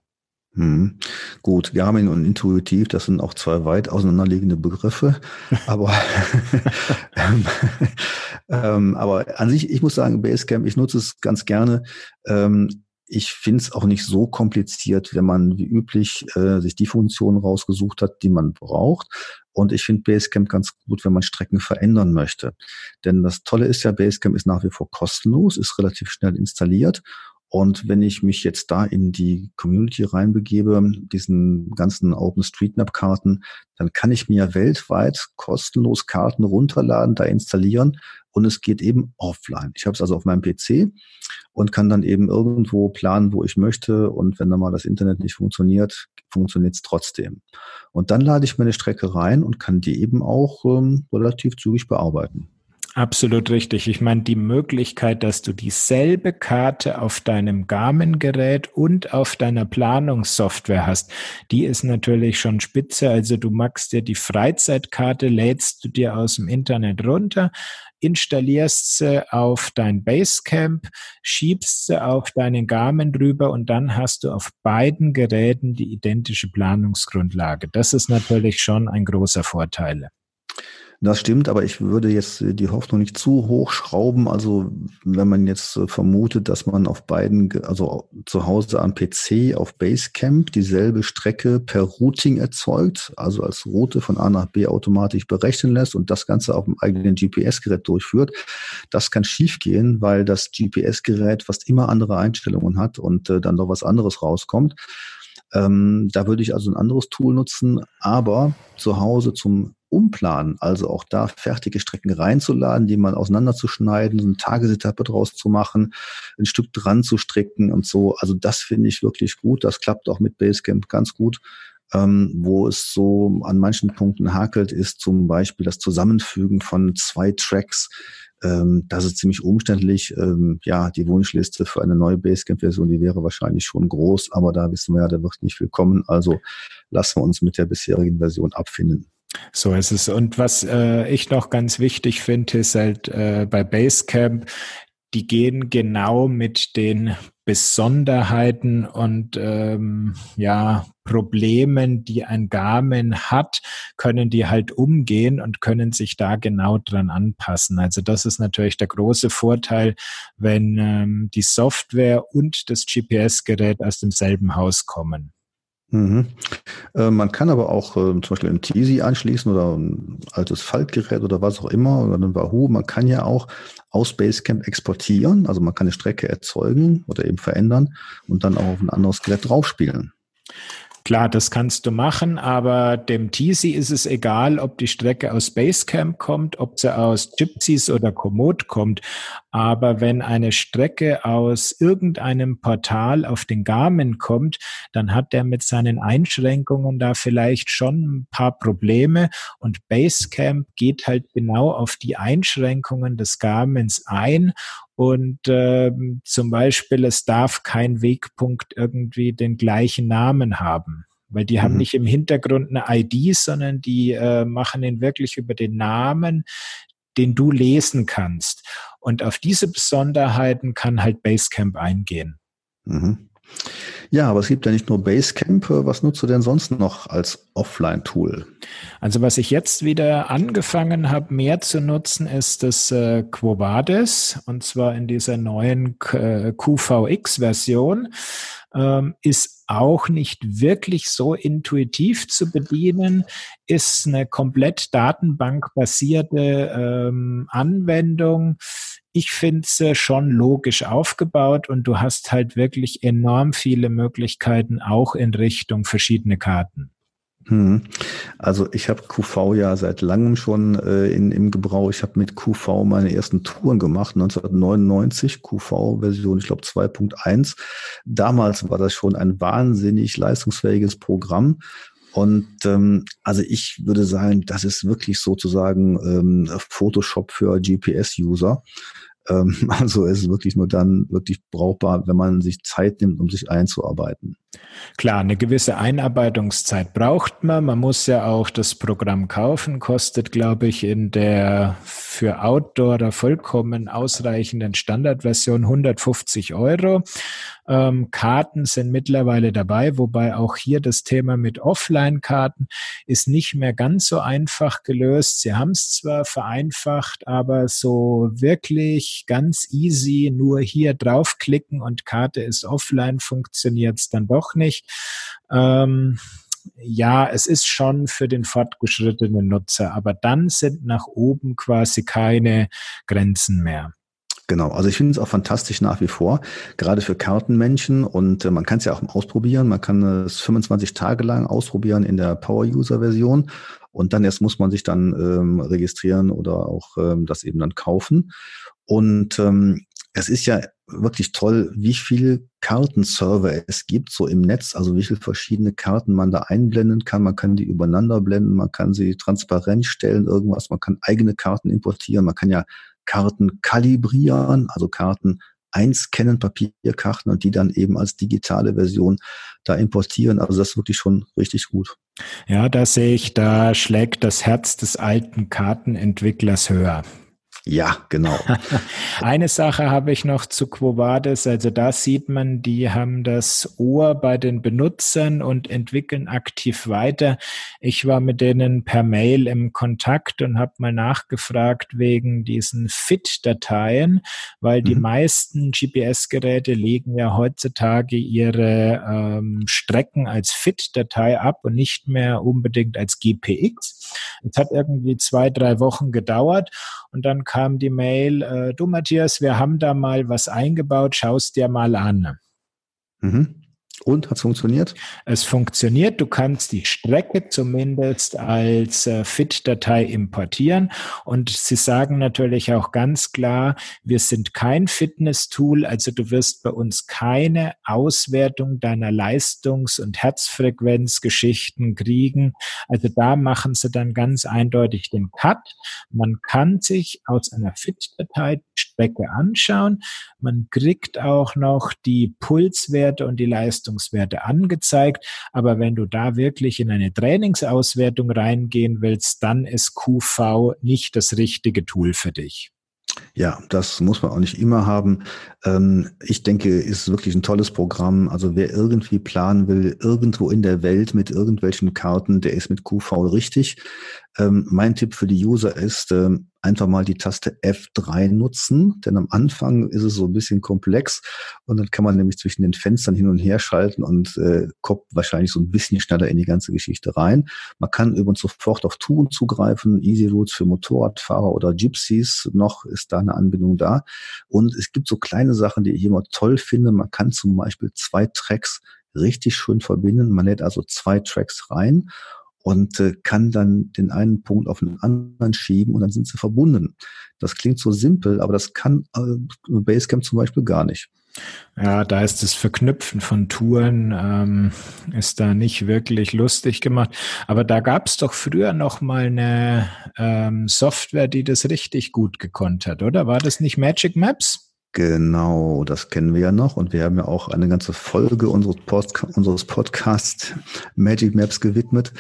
Hm. Gut, Garmin und intuitiv, das sind auch zwei weit auseinanderliegende Begriffe. Aber, ähm, ähm, aber an sich, ich muss sagen, Basecamp, ich nutze es ganz gerne. Ähm, ich finde es auch nicht so kompliziert, wenn man wie üblich äh, sich die Funktionen rausgesucht hat, die man braucht. Und ich finde Basecamp ganz gut, wenn man Strecken verändern möchte. Denn das Tolle ist ja, Basecamp ist nach wie vor kostenlos, ist relativ schnell installiert und wenn ich mich jetzt da in die Community reinbegebe, diesen ganzen OpenStreetMap-Karten, dann kann ich mir weltweit kostenlos Karten runterladen, da installieren und es geht eben offline. Ich habe es also auf meinem PC und kann dann eben irgendwo planen, wo ich möchte und wenn dann mal das Internet nicht funktioniert, funktioniert es trotzdem. Und dann lade ich meine Strecke rein und kann die eben auch ähm, relativ zügig bearbeiten. Absolut richtig. Ich meine, die Möglichkeit, dass du dieselbe Karte auf deinem Garmin-Gerät und auf deiner Planungssoftware hast, die ist natürlich schon spitze. Also du machst dir die Freizeitkarte, lädst du dir aus dem Internet runter, installierst sie auf dein Basecamp, schiebst sie auf deinen Garmin drüber und dann hast du auf beiden Geräten die identische Planungsgrundlage. Das ist natürlich schon ein großer Vorteil. Das stimmt, aber ich würde jetzt die Hoffnung nicht zu hoch schrauben. Also wenn man jetzt äh, vermutet, dass man auf beiden, also zu Hause am PC auf Basecamp dieselbe Strecke per Routing erzeugt, also als Route von A nach B automatisch berechnen lässt und das Ganze auf dem eigenen GPS-Gerät durchführt, das kann schiefgehen, weil das GPS-Gerät fast immer andere Einstellungen hat und äh, dann doch was anderes rauskommt. Ähm, da würde ich also ein anderes Tool nutzen, aber zu Hause zum Umplanen, also auch da fertige Strecken reinzuladen, die man auseinanderzuschneiden, eine Tagesetappe draus zu machen, ein Stück dran zu stricken und so. Also das finde ich wirklich gut. Das klappt auch mit Basecamp ganz gut. Ähm, wo es so an manchen Punkten hakelt, ist zum Beispiel das Zusammenfügen von zwei Tracks. Ähm, das ist ziemlich umständlich. Ähm, ja, die Wunschliste für eine neue Basecamp-Version, die wäre wahrscheinlich schon groß, aber da wissen wir ja, da wird nicht viel kommen. Also lassen wir uns mit der bisherigen Version abfinden. So ist es. Und was äh, ich noch ganz wichtig finde, ist halt äh, bei Basecamp, die gehen genau mit den Besonderheiten und ähm, ja Problemen, die ein Garmin hat, können die halt umgehen und können sich da genau dran anpassen. Also das ist natürlich der große Vorteil, wenn ähm, die Software und das GPS-Gerät aus demselben Haus kommen. Mhm. Äh, man kann aber auch äh, zum Beispiel ein Teasy anschließen oder ein altes Faltgerät oder was auch immer oder ein Wahoo. Man kann ja auch aus Basecamp exportieren, also man kann eine Strecke erzeugen oder eben verändern und dann auch auf ein anderes Gerät draufspielen. Klar, das kannst du machen, aber dem Teasy ist es egal, ob die Strecke aus Basecamp kommt, ob sie aus Gypsies oder Komoot kommt. Aber wenn eine Strecke aus irgendeinem Portal auf den Garmin kommt, dann hat der mit seinen Einschränkungen da vielleicht schon ein paar Probleme und Basecamp geht halt genau auf die Einschränkungen des Garmins ein und ähm, zum Beispiel, es darf kein Wegpunkt irgendwie den gleichen Namen haben. Weil die mhm. haben nicht im Hintergrund eine ID, sondern die äh, machen ihn wirklich über den Namen, den du lesen kannst. Und auf diese Besonderheiten kann halt Basecamp eingehen. Mhm. Ja, aber es gibt ja nicht nur Basecamp. Was nutzt du denn sonst noch als Offline-Tool? Also was ich jetzt wieder angefangen habe, mehr zu nutzen, ist das äh, Quo Vadis und zwar in dieser neuen äh, QVX-Version. Ähm, ist auch nicht wirklich so intuitiv zu bedienen, ist eine komplett datenbankbasierte ähm, Anwendung ich finde es äh, schon logisch aufgebaut und du hast halt wirklich enorm viele Möglichkeiten auch in Richtung verschiedene Karten. Hm. Also ich habe QV ja seit langem schon äh, in, im Gebrauch. Ich habe mit QV meine ersten Touren gemacht, 1999, QV-Version, ich glaube 2.1. Damals war das schon ein wahnsinnig leistungsfähiges Programm. Und ähm, also ich würde sagen, das ist wirklich sozusagen ähm, Photoshop für GPS-User. Ähm, also es ist wirklich nur dann wirklich brauchbar, wenn man sich Zeit nimmt, um sich einzuarbeiten. Klar, eine gewisse Einarbeitungszeit braucht man. Man muss ja auch das Programm kaufen, kostet, glaube ich, in der für Outdoor vollkommen ausreichenden Standardversion 150 Euro. Ähm, Karten sind mittlerweile dabei, wobei auch hier das Thema mit Offline-Karten ist nicht mehr ganz so einfach gelöst. Sie haben es zwar vereinfacht, aber so wirklich ganz easy nur hier draufklicken und Karte ist offline funktioniert es dann doch nicht. Ähm, ja, es ist schon für den fortgeschrittenen Nutzer, aber dann sind nach oben quasi keine Grenzen mehr. Genau, also ich finde es auch fantastisch nach wie vor, gerade für Kartenmenschen. Und äh, man kann es ja auch ausprobieren. Man kann es 25 Tage lang ausprobieren in der Power-User-Version. Und dann erst muss man sich dann ähm, registrieren oder auch ähm, das eben dann kaufen. Und ähm, es ist ja wirklich toll, wie viele Kartenserver es gibt, so im Netz, also wie viele verschiedene Karten man da einblenden kann. Man kann die übereinander blenden, man kann sie transparent stellen, irgendwas, man kann eigene Karten importieren, man kann ja Karten kalibrieren, also Karten einscannen, Papierkarten und die dann eben als digitale Version da importieren. Also das ist wirklich schon richtig gut. Ja, da sehe ich, da schlägt das Herz des alten Kartenentwicklers höher. Ja, genau. Eine Sache habe ich noch zu Quo Vadis. Also da sieht man, die haben das Ohr bei den Benutzern und entwickeln aktiv weiter. Ich war mit denen per Mail im Kontakt und habe mal nachgefragt wegen diesen FIT-Dateien, weil die mhm. meisten GPS-Geräte legen ja heutzutage ihre ähm, Strecken als FIT-Datei ab und nicht mehr unbedingt als GPX. Es hat irgendwie zwei, drei Wochen gedauert und dann kam die Mail, äh, du Matthias, wir haben da mal was eingebaut, schaust dir mal an. Mhm. Und hat es funktioniert? Es funktioniert. Du kannst die Strecke zumindest als äh, FIT-Datei importieren. Und sie sagen natürlich auch ganz klar, wir sind kein Fitness-Tool. Also du wirst bei uns keine Auswertung deiner Leistungs- und Herzfrequenzgeschichten kriegen. Also da machen sie dann ganz eindeutig den Cut. Man kann sich aus einer FIT-Datei Strecke anschauen. Man kriegt auch noch die Pulswerte und die Leistung Leistungswerte angezeigt. Aber wenn du da wirklich in eine Trainingsauswertung reingehen willst, dann ist QV nicht das richtige Tool für dich. Ja, das muss man auch nicht immer haben. Ähm, ich denke, ist wirklich ein tolles Programm. Also wer irgendwie planen will, irgendwo in der Welt mit irgendwelchen Karten, der ist mit QV richtig. Ähm, mein Tipp für die User ist, ähm, einfach mal die Taste F3 nutzen, denn am Anfang ist es so ein bisschen komplex und dann kann man nämlich zwischen den Fenstern hin und her schalten und äh, kommt wahrscheinlich so ein bisschen schneller in die ganze Geschichte rein. Man kann übrigens sofort auf Touren zugreifen, Easy Routes für Motorradfahrer oder Gypsies, noch ist da eine Anbindung da. Und es gibt so kleine Sachen, die ich immer toll finde. Man kann zum Beispiel zwei Tracks richtig schön verbinden. Man lädt also zwei Tracks rein und äh, kann dann den einen Punkt auf den anderen schieben und dann sind sie verbunden. Das klingt so simpel, aber das kann äh, Basecamp zum Beispiel gar nicht. Ja, da ist das Verknüpfen von Touren ähm, ist da nicht wirklich lustig gemacht. Aber da gab es doch früher noch mal eine ähm, Software, die das richtig gut gekonnt hat, oder? War das nicht Magic Maps? Genau, das kennen wir ja noch und wir haben ja auch eine ganze Folge unseres, Post unseres Podcasts Magic Maps gewidmet.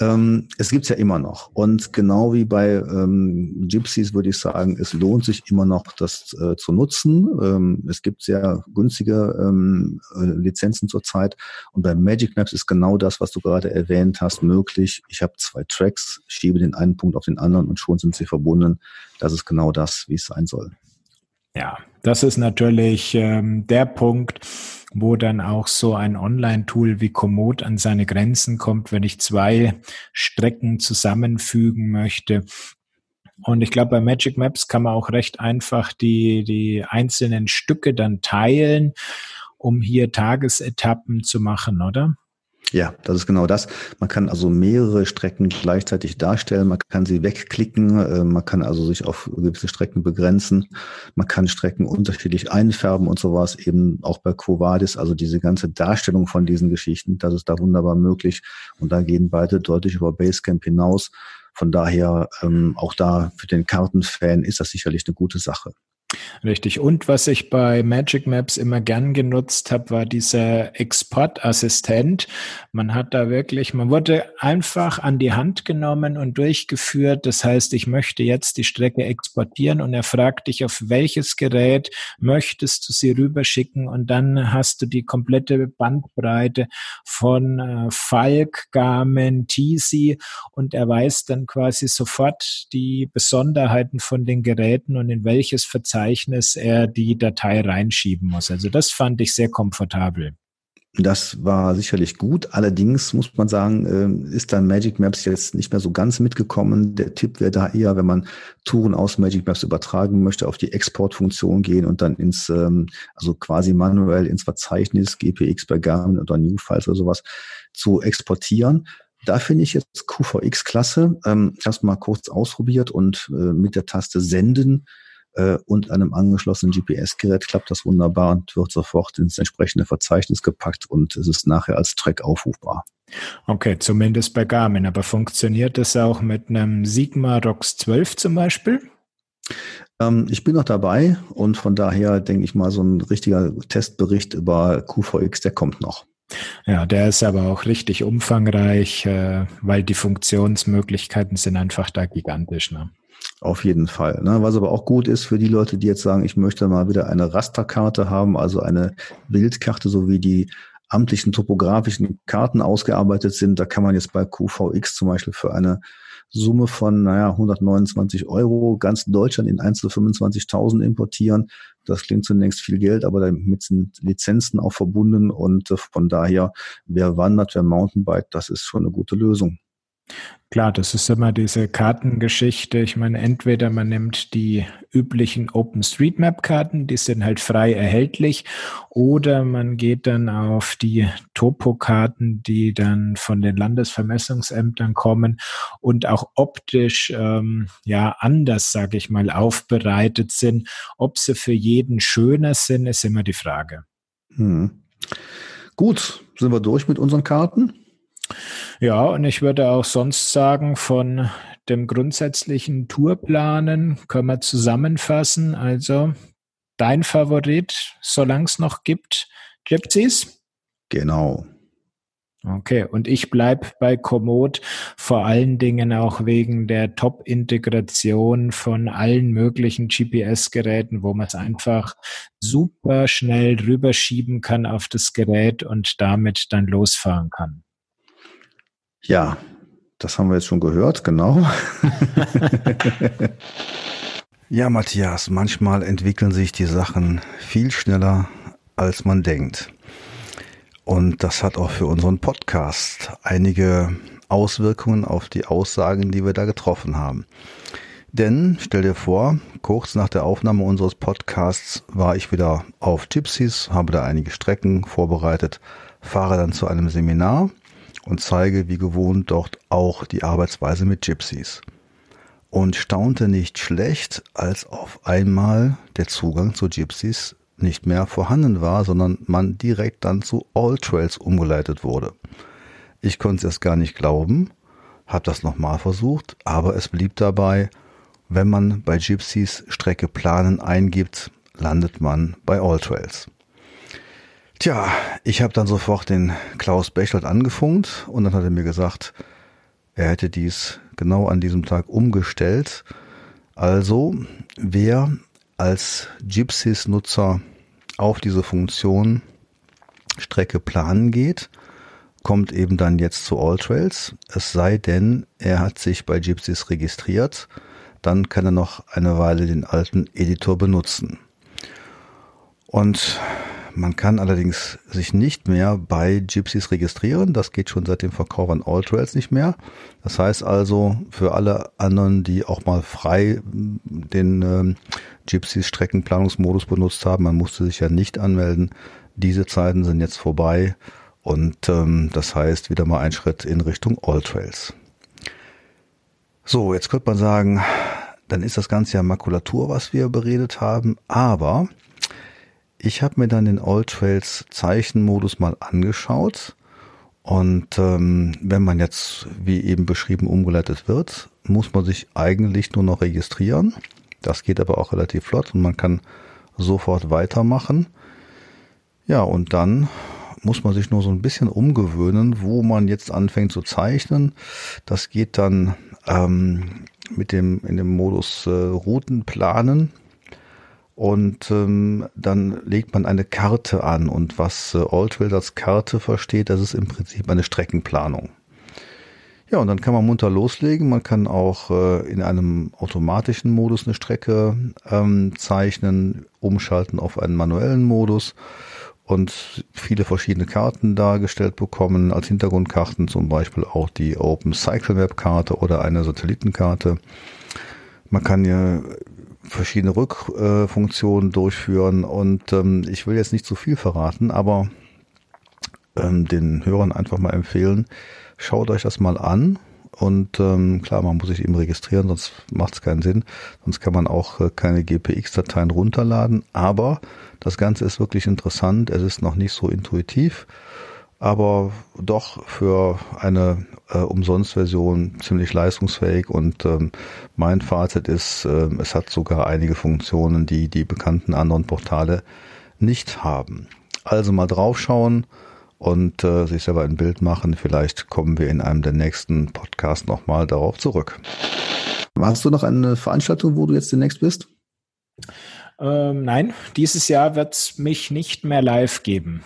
Ähm, es gibt's ja immer noch und genau wie bei ähm, Gypsies würde ich sagen, es lohnt sich immer noch, das äh, zu nutzen. Ähm, es gibt sehr günstige ähm, äh, Lizenzen zurzeit und bei Magic Maps ist genau das, was du gerade erwähnt hast, möglich. Ich habe zwei Tracks, schiebe den einen Punkt auf den anderen und schon sind sie verbunden. Das ist genau das, wie es sein soll. Ja, das ist natürlich ähm, der Punkt, wo dann auch so ein Online-Tool wie Komoot an seine Grenzen kommt, wenn ich zwei Strecken zusammenfügen möchte. Und ich glaube, bei Magic Maps kann man auch recht einfach die, die einzelnen Stücke dann teilen, um hier Tagesetappen zu machen, oder? Ja, das ist genau das. Man kann also mehrere Strecken gleichzeitig darstellen. Man kann sie wegklicken. Äh, man kann also sich auf gewisse Strecken begrenzen. Man kann Strecken unterschiedlich einfärben und sowas. Eben auch bei Quo Vadis. Also diese ganze Darstellung von diesen Geschichten, das ist da wunderbar möglich. Und da gehen beide deutlich über Basecamp hinaus. Von daher ähm, auch da für den Kartenfan ist das sicherlich eine gute Sache. Richtig. Und was ich bei Magic Maps immer gern genutzt habe, war dieser Exportassistent. Man hat da wirklich, man wurde einfach an die Hand genommen und durchgeführt. Das heißt, ich möchte jetzt die Strecke exportieren und er fragt dich, auf welches Gerät möchtest du sie rüberschicken und dann hast du die komplette Bandbreite von äh, Falk, Garmin, Teasy und er weiß dann quasi sofort die Besonderheiten von den Geräten und in welches Verzeichnis Verzeichnis er die Datei reinschieben muss. Also das fand ich sehr komfortabel. Das war sicherlich gut. Allerdings muss man sagen, ähm, ist dann Magic Maps jetzt nicht mehr so ganz mitgekommen. Der Tipp wäre da eher, wenn man Touren aus Magic Maps übertragen möchte, auf die Exportfunktion gehen und dann ins, ähm, also quasi manuell ins Verzeichnis GPX bei Garmin oder New Files oder sowas zu exportieren. Da finde ich jetzt QVX klasse. Ähm, ich habe es mal kurz ausprobiert und äh, mit der Taste Senden äh, und einem angeschlossenen GPS-Gerät klappt das wunderbar und wird sofort ins entsprechende Verzeichnis gepackt und es ist nachher als Track aufrufbar. Okay, zumindest bei Garmin. Aber funktioniert das auch mit einem Sigma ROX 12 zum Beispiel? Ähm, ich bin noch dabei und von daher denke ich mal, so ein richtiger Testbericht über QVX, der kommt noch. Ja, der ist aber auch richtig umfangreich, äh, weil die Funktionsmöglichkeiten sind einfach da gigantisch. Ne? Auf jeden Fall. Ne? Was aber auch gut ist für die Leute, die jetzt sagen, ich möchte mal wieder eine Rasterkarte haben, also eine Bildkarte, so wie die amtlichen topografischen Karten ausgearbeitet sind. Da kann man jetzt bei QVX zum Beispiel für eine Summe von, naja, 129 Euro ganz Deutschland in 1 zu 25.000 importieren. Das klingt zunächst viel Geld, aber damit sind Lizenzen auch verbunden und äh, von daher, wer wandert, wer Mountainbike, das ist schon eine gute Lösung. Klar, das ist immer diese Kartengeschichte. Ich meine, entweder man nimmt die üblichen OpenStreetMap-Karten, die sind halt frei erhältlich, oder man geht dann auf die Topo-Karten, die dann von den Landesvermessungsämtern kommen und auch optisch ähm, ja anders, sage ich mal, aufbereitet sind. Ob sie für jeden schöner sind, ist immer die Frage. Hm. Gut, sind wir durch mit unseren Karten? Ja, und ich würde auch sonst sagen, von dem grundsätzlichen Tourplanen können wir zusammenfassen. Also dein Favorit, solange es noch gibt, Gypsies? Genau. Okay, und ich bleib bei Komoot vor allen Dingen auch wegen der Top-Integration von allen möglichen GPS-Geräten, wo man es einfach super schnell rüberschieben kann auf das Gerät und damit dann losfahren kann. Ja, das haben wir jetzt schon gehört, genau. ja, Matthias, manchmal entwickeln sich die Sachen viel schneller, als man denkt. Und das hat auch für unseren Podcast einige Auswirkungen auf die Aussagen, die wir da getroffen haben. Denn stell dir vor, kurz nach der Aufnahme unseres Podcasts war ich wieder auf Gypsies, habe da einige Strecken vorbereitet, fahre dann zu einem Seminar und zeige wie gewohnt dort auch die Arbeitsweise mit Gypsies. Und staunte nicht schlecht, als auf einmal der Zugang zu Gypsies nicht mehr vorhanden war, sondern man direkt dann zu All Trails umgeleitet wurde. Ich konnte es erst gar nicht glauben, habe das nochmal versucht, aber es blieb dabei, wenn man bei Gypsies Strecke planen eingibt, landet man bei All Trails. Tja, ich habe dann sofort den Klaus Bechtold angefunkt und dann hat er mir gesagt, er hätte dies genau an diesem Tag umgestellt. Also, wer als Gypsies-Nutzer auf diese Funktion Strecke planen geht, kommt eben dann jetzt zu Alltrails. Es sei denn, er hat sich bei Gypsies registriert, dann kann er noch eine Weile den alten Editor benutzen. Und man kann allerdings sich nicht mehr bei Gypsies registrieren. Das geht schon seit dem Verkauf an Alltrails nicht mehr. Das heißt also, für alle anderen, die auch mal frei den äh, Gypsies Streckenplanungsmodus benutzt haben, man musste sich ja nicht anmelden. Diese Zeiten sind jetzt vorbei und ähm, das heißt wieder mal ein Schritt in Richtung Alltrails. So, jetzt könnte man sagen, dann ist das Ganze ja Makulatur, was wir beredet haben, aber ich habe mir dann den Alltrails Zeichenmodus mal angeschaut und ähm, wenn man jetzt, wie eben beschrieben, umgeleitet wird, muss man sich eigentlich nur noch registrieren. Das geht aber auch relativ flott und man kann sofort weitermachen. Ja, und dann muss man sich nur so ein bisschen umgewöhnen, wo man jetzt anfängt zu zeichnen. Das geht dann ähm, mit dem in dem Modus äh, Routen planen und ähm, dann legt man eine Karte an und was äh, Alltrails als Karte versteht, das ist im Prinzip eine Streckenplanung. Ja, und dann kann man munter loslegen. Man kann auch äh, in einem automatischen Modus eine Strecke ähm, zeichnen, umschalten auf einen manuellen Modus und viele verschiedene Karten dargestellt bekommen, als Hintergrundkarten zum Beispiel auch die Open Cycle Map Karte oder eine Satellitenkarte. Man kann ja verschiedene Rückfunktionen durchführen. Und ähm, ich will jetzt nicht zu viel verraten, aber ähm, den Hörern einfach mal empfehlen, schaut euch das mal an. Und ähm, klar, man muss sich eben registrieren, sonst macht es keinen Sinn, sonst kann man auch äh, keine GPX-Dateien runterladen, aber das Ganze ist wirklich interessant, es ist noch nicht so intuitiv, aber doch für eine äh, Umsonstversion ziemlich leistungsfähig und ähm, mein Fazit ist, äh, es hat sogar einige Funktionen, die die bekannten anderen Portale nicht haben. Also mal draufschauen und äh, sich selber ein Bild machen. Vielleicht kommen wir in einem der nächsten Podcasts nochmal darauf zurück. Hast du noch eine Veranstaltung, wo du jetzt demnächst bist? Ähm, nein, dieses Jahr wird es mich nicht mehr live geben.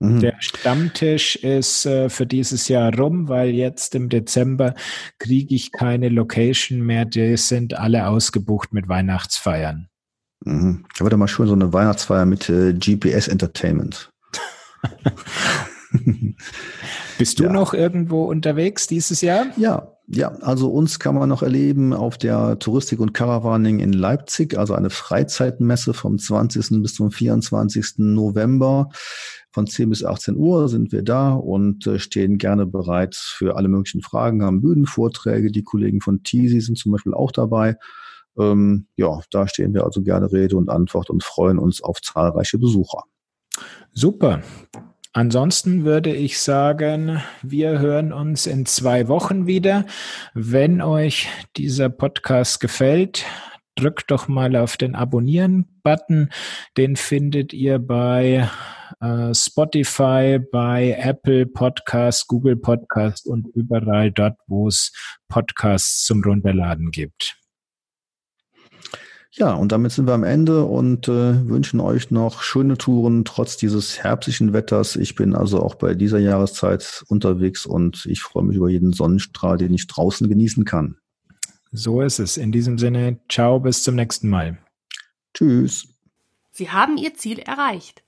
Mhm. Der Stammtisch ist äh, für dieses Jahr rum, weil jetzt im Dezember kriege ich keine Location mehr. Die sind alle ausgebucht mit Weihnachtsfeiern. Mhm. Ich habe da mal schon so eine Weihnachtsfeier mit äh, GPS Entertainment. Bist du ja. noch irgendwo unterwegs dieses Jahr? Ja, ja, also uns kann man noch erleben auf der Touristik und Caravaning in Leipzig, also eine Freizeitmesse vom 20. bis zum 24. November. Von 10 bis 18 Uhr sind wir da und äh, stehen gerne bereit für alle möglichen Fragen, haben Bühnenvorträge. Die Kollegen von TISI sind zum Beispiel auch dabei. Ähm, ja, da stehen wir also gerne Rede und Antwort und freuen uns auf zahlreiche Besucher. Super. Ansonsten würde ich sagen, wir hören uns in zwei Wochen wieder. Wenn euch dieser Podcast gefällt, drückt doch mal auf den Abonnieren-Button. Den findet ihr bei äh, Spotify, bei Apple Podcast, Google Podcast und überall dort, wo es Podcasts zum Runterladen gibt. Ja, und damit sind wir am Ende und äh, wünschen euch noch schöne Touren trotz dieses herbstlichen Wetters. Ich bin also auch bei dieser Jahreszeit unterwegs und ich freue mich über jeden Sonnenstrahl, den ich draußen genießen kann. So ist es. In diesem Sinne, ciao, bis zum nächsten Mal. Tschüss. Sie haben Ihr Ziel erreicht.